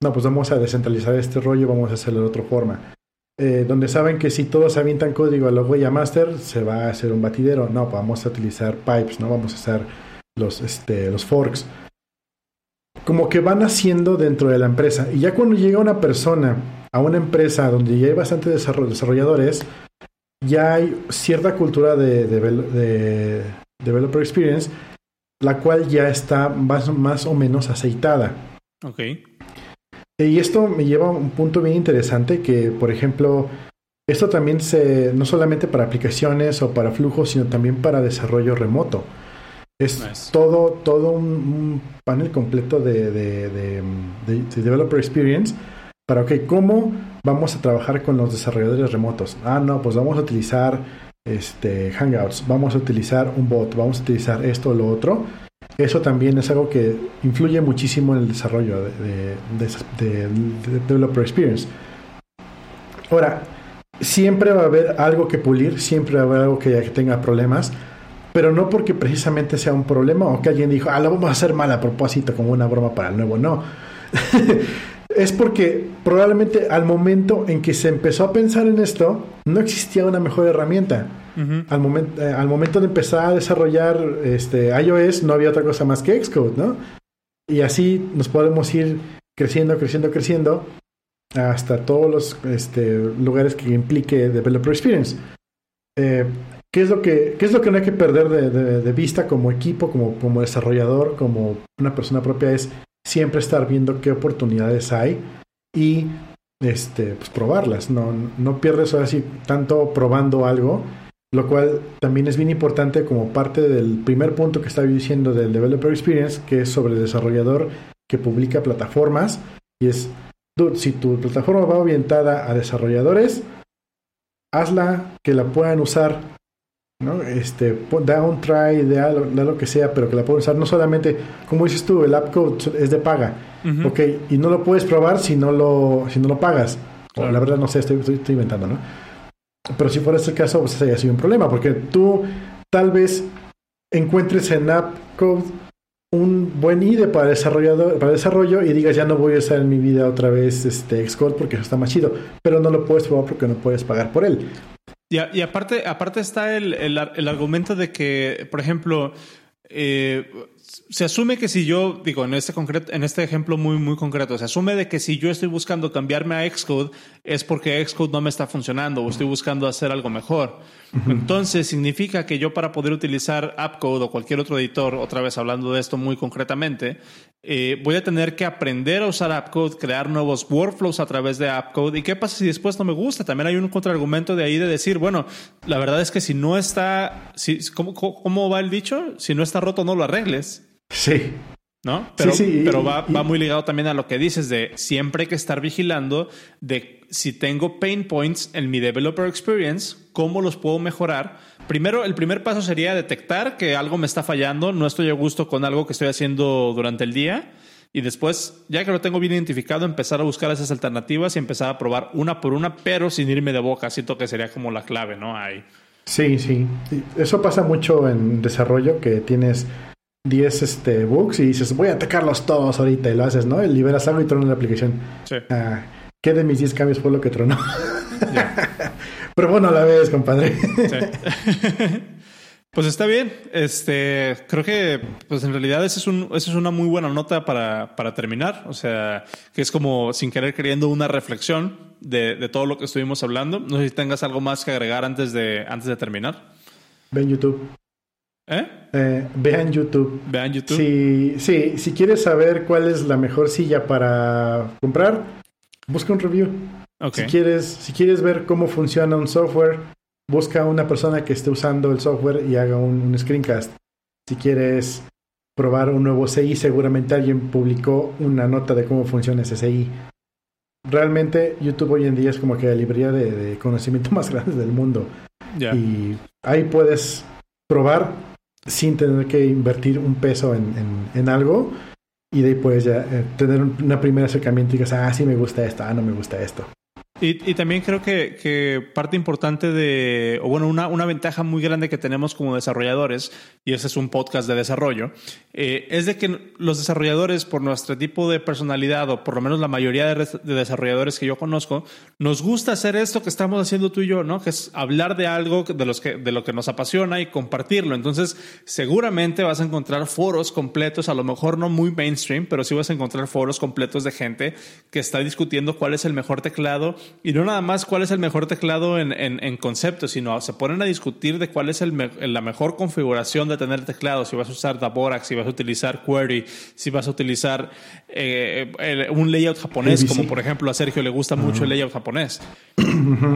No, pues vamos a descentralizar este rollo, vamos a hacerlo de otra forma. Eh, donde saben que si todos avientan código a la huella master, se va a hacer un batidero. No, vamos a utilizar pipes, no vamos a usar los, este, los forks. Como que van haciendo dentro de la empresa. Y ya cuando llega una persona a una empresa donde ya hay bastantes desarrolladores, ya hay cierta cultura de, de, developer experience, la cual ya está más, más o menos aceitada. Ok. Y esto me lleva a un punto bien interesante que, por ejemplo, esto también se, no solamente para aplicaciones o para flujos, sino también para desarrollo remoto. Es todo, todo un, panel completo de, de, Developer Experience para, ok, ¿cómo vamos a trabajar con los desarrolladores remotos? Ah, no, pues vamos a utilizar este, Hangouts, vamos a utilizar un bot, vamos a utilizar esto o lo otro eso también es algo que influye muchísimo en el desarrollo de, de, Developer Experience. Ahora, siempre va a haber algo que pulir, siempre va a haber algo que, tenga problemas, pero no porque precisamente sea un problema o que alguien dijo, ah, lo vamos a hacer mal a propósito, como una broma para el nuevo. No. es porque probablemente al momento en que se empezó a pensar en esto, no existía una mejor herramienta al, eh, al momento de empezar a desarrollar este, iOS no había otra cosa más que Xcode, ¿no? Y así nos podemos ir creciendo, creciendo, creciendo hasta todos los este, lugares que implique Developer Experience. Eh, ¿qué, es lo que, ¿Qué es lo que no hay que perder de, vista como equipo, como, como desarrollador, como una persona propia? Es siempre estar viendo qué oportunidades hay y este, pues, probarlas. No, no pierdes ahora sí tanto probando algo lo cual también es bien importante como parte del primer punto que estaba diciendo del Developer Experience, que es sobre el desarrollador que publica plataformas. Y es, si tu plataforma va orientada a desarrolladores, hazla que la puedan usar, ¿no? Este, da un try, da lo, que sea, pero que la puedan usar. No solamente, como dices tú, el app code es de paga, ok, y no lo puedes probar si no lo, si no lo pagas. La verdad no sé, estoy, estoy, estoy inventando, ¿no? Pero si fuera ese caso, pues haya sido un problema, porque tú tal vez encuentres en AppCode un buen IDE para, desarrollador, para desarrollo y digas ya no voy a usar en mi vida otra vez este Xcode porque eso está más chido, pero no lo puedes probar porque no puedes pagar por él. Y, y aparte, aparte está el, el, el, argumento de que, por ejemplo, eh, se asume que si yo, digo, en este, concreto, en este ejemplo muy, muy concreto, se asume de que si yo estoy buscando cambiarme a Xcode es porque Xcode no me está funcionando o estoy buscando hacer algo mejor. Entonces, significa que yo para poder utilizar AppCode o cualquier otro editor, otra vez hablando de esto muy concretamente, eh, voy a tener que aprender a usar AppCode, crear nuevos workflows a través de AppCode. ¿Y qué pasa si después no me gusta? También hay un contraargumento de ahí de decir, bueno, la verdad es que si no está, si, ¿cómo, ¿cómo va el dicho? Si no está roto, no lo arregles. Sí. ¿No? Pero, pero va, va, muy ligado también a lo que dices de siempre hay que estar vigilando de si tengo pain points en mi developer experience, cómo los puedo mejorar. Primero, el primer paso sería detectar que algo me está fallando, no estoy a gusto con algo que estoy haciendo durante el día. Y después, ya que lo tengo bien identificado, empezar a buscar esas alternativas y empezar a probar una por una, pero sin irme de boca. Siento que sería como la clave, ¿no? Ahí. Sí, sí. Eso pasa mucho en desarrollo, que tienes 10 este, bugs y dices, voy a atacarlos todos ahorita y lo haces, ¿no? Y liberas algo y tronas la aplicación. Sí. Ah, ¿Qué de mis 10 cambios fue lo que tronó? Pero bueno, a la vez, compadre. Pues está bien. Este, creo que, pues en realidad esa es, un, es una muy buena nota para, para, terminar. O sea, que es como sin querer queriendo una reflexión de, de, todo lo que estuvimos hablando. No sé si tengas algo más que agregar antes de, antes de terminar. Ven YouTube. ¿Eh? ¿Eh? vean YouTube. Vean YouTube. Si, sí, si quieres saber cuál es la mejor silla para comprar, busca un review. Si, quieres, si quieres ver cómo funciona un software, busca una persona que esté usando el software y haga un, screencast. Si quieres probar un nuevo CI, seguramente alguien publicó una nota de cómo funciona ese CI. Realmente YouTube hoy en día es como que la librería de, conocimiento más grande del mundo. Y ahí puedes probar sin tener que invertir un peso en, algo y de ahí puedes ya eh, tener una primer acercamiento y digas, ah, sí me gusta esto, ah, no me gusta esto. Y, también creo que, parte importante de, o bueno, una, una, ventaja muy grande que tenemos como desarrolladores, y ese es un podcast de desarrollo, eh, es de que los desarrolladores, por nuestro tipo de personalidad, o por lo menos la mayoría de, desarrolladores que yo conozco, nos gusta hacer esto que estamos haciendo tú y yo, ¿no? Que es hablar de algo de, los que, de lo que nos apasiona y compartirlo. Entonces, seguramente vas a encontrar foros completos, a lo mejor no muy mainstream, pero sí vas a encontrar foros completos de gente que está discutiendo cuál es el mejor teclado y no nada más cuál es el mejor teclado en, en, concepto, sino se ponen a discutir de cuál es el la mejor configuración de tener teclado, si vas a usar Daborax, si vas a utilizar Query, si vas a utilizar eh, un layout japonés, como por ejemplo a Sergio le gusta mucho el layout japonés.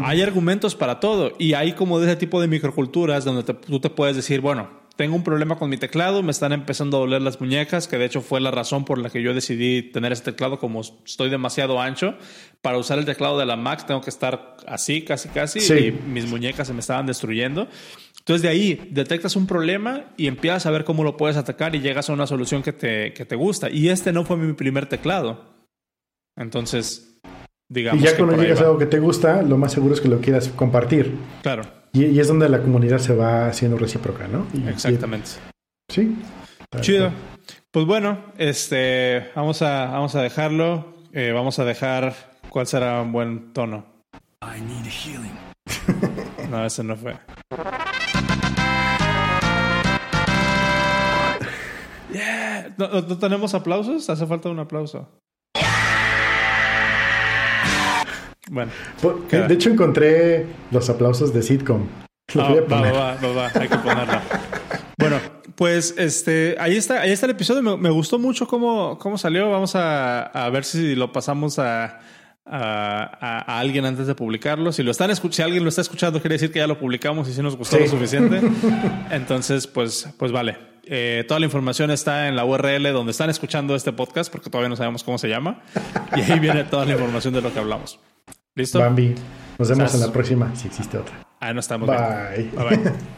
hay argumentos para todo y hay como de ese tipo de microculturas donde tú te puedes decir, bueno, tengo un problema con mi teclado, me están empezando a doler las muñecas, que de hecho fue la razón por la que yo decidí tener este teclado como estoy demasiado ancho. Para usar el teclado de la Mac tengo que estar así, casi, casi, y mis muñecas se me estaban destruyendo. Entonces de ahí detectas un problema y empiezas a ver cómo lo puedes atacar y llegas a una solución que te, que te gusta. Y este no fue mi primer teclado. Entonces, digamos... Y ya cuando llegas a algo que te gusta, lo más seguro es que lo quieras compartir. Claro. Y, es donde la comunidad se va haciendo recíproca, ¿no? Exactamente. sí. Chido. Pues bueno, este, vamos a, vamos a dejarlo. Eh, vamos a dejar cuál será un buen tono. I need healing. no, ese no fue. Yeah. ¿No, ¿No, tenemos aplausos? Hace falta un aplauso. Bueno. De hecho, encontré los aplausos de sitcom. Lo voy a poner. Va, va, va, hay que ponerlo. bueno, pues este, ahí está, ahí está el episodio. Me, gustó mucho cómo, cómo salió. Vamos a, a ver si lo pasamos a, a, alguien antes de publicarlo. Si lo están si alguien lo está escuchando, quiere decir que ya lo publicamos y si nos gustó lo suficiente. Entonces, pues, pues vale. Eh, toda la información está en la URL donde están escuchando este podcast, porque todavía no sabemos cómo se llama. Y ahí viene toda la información de lo que hablamos. ¿Listo? Bambi. Nos vemos en la próxima, si existe otra. Ahí no estamos. Bye. Bye bye.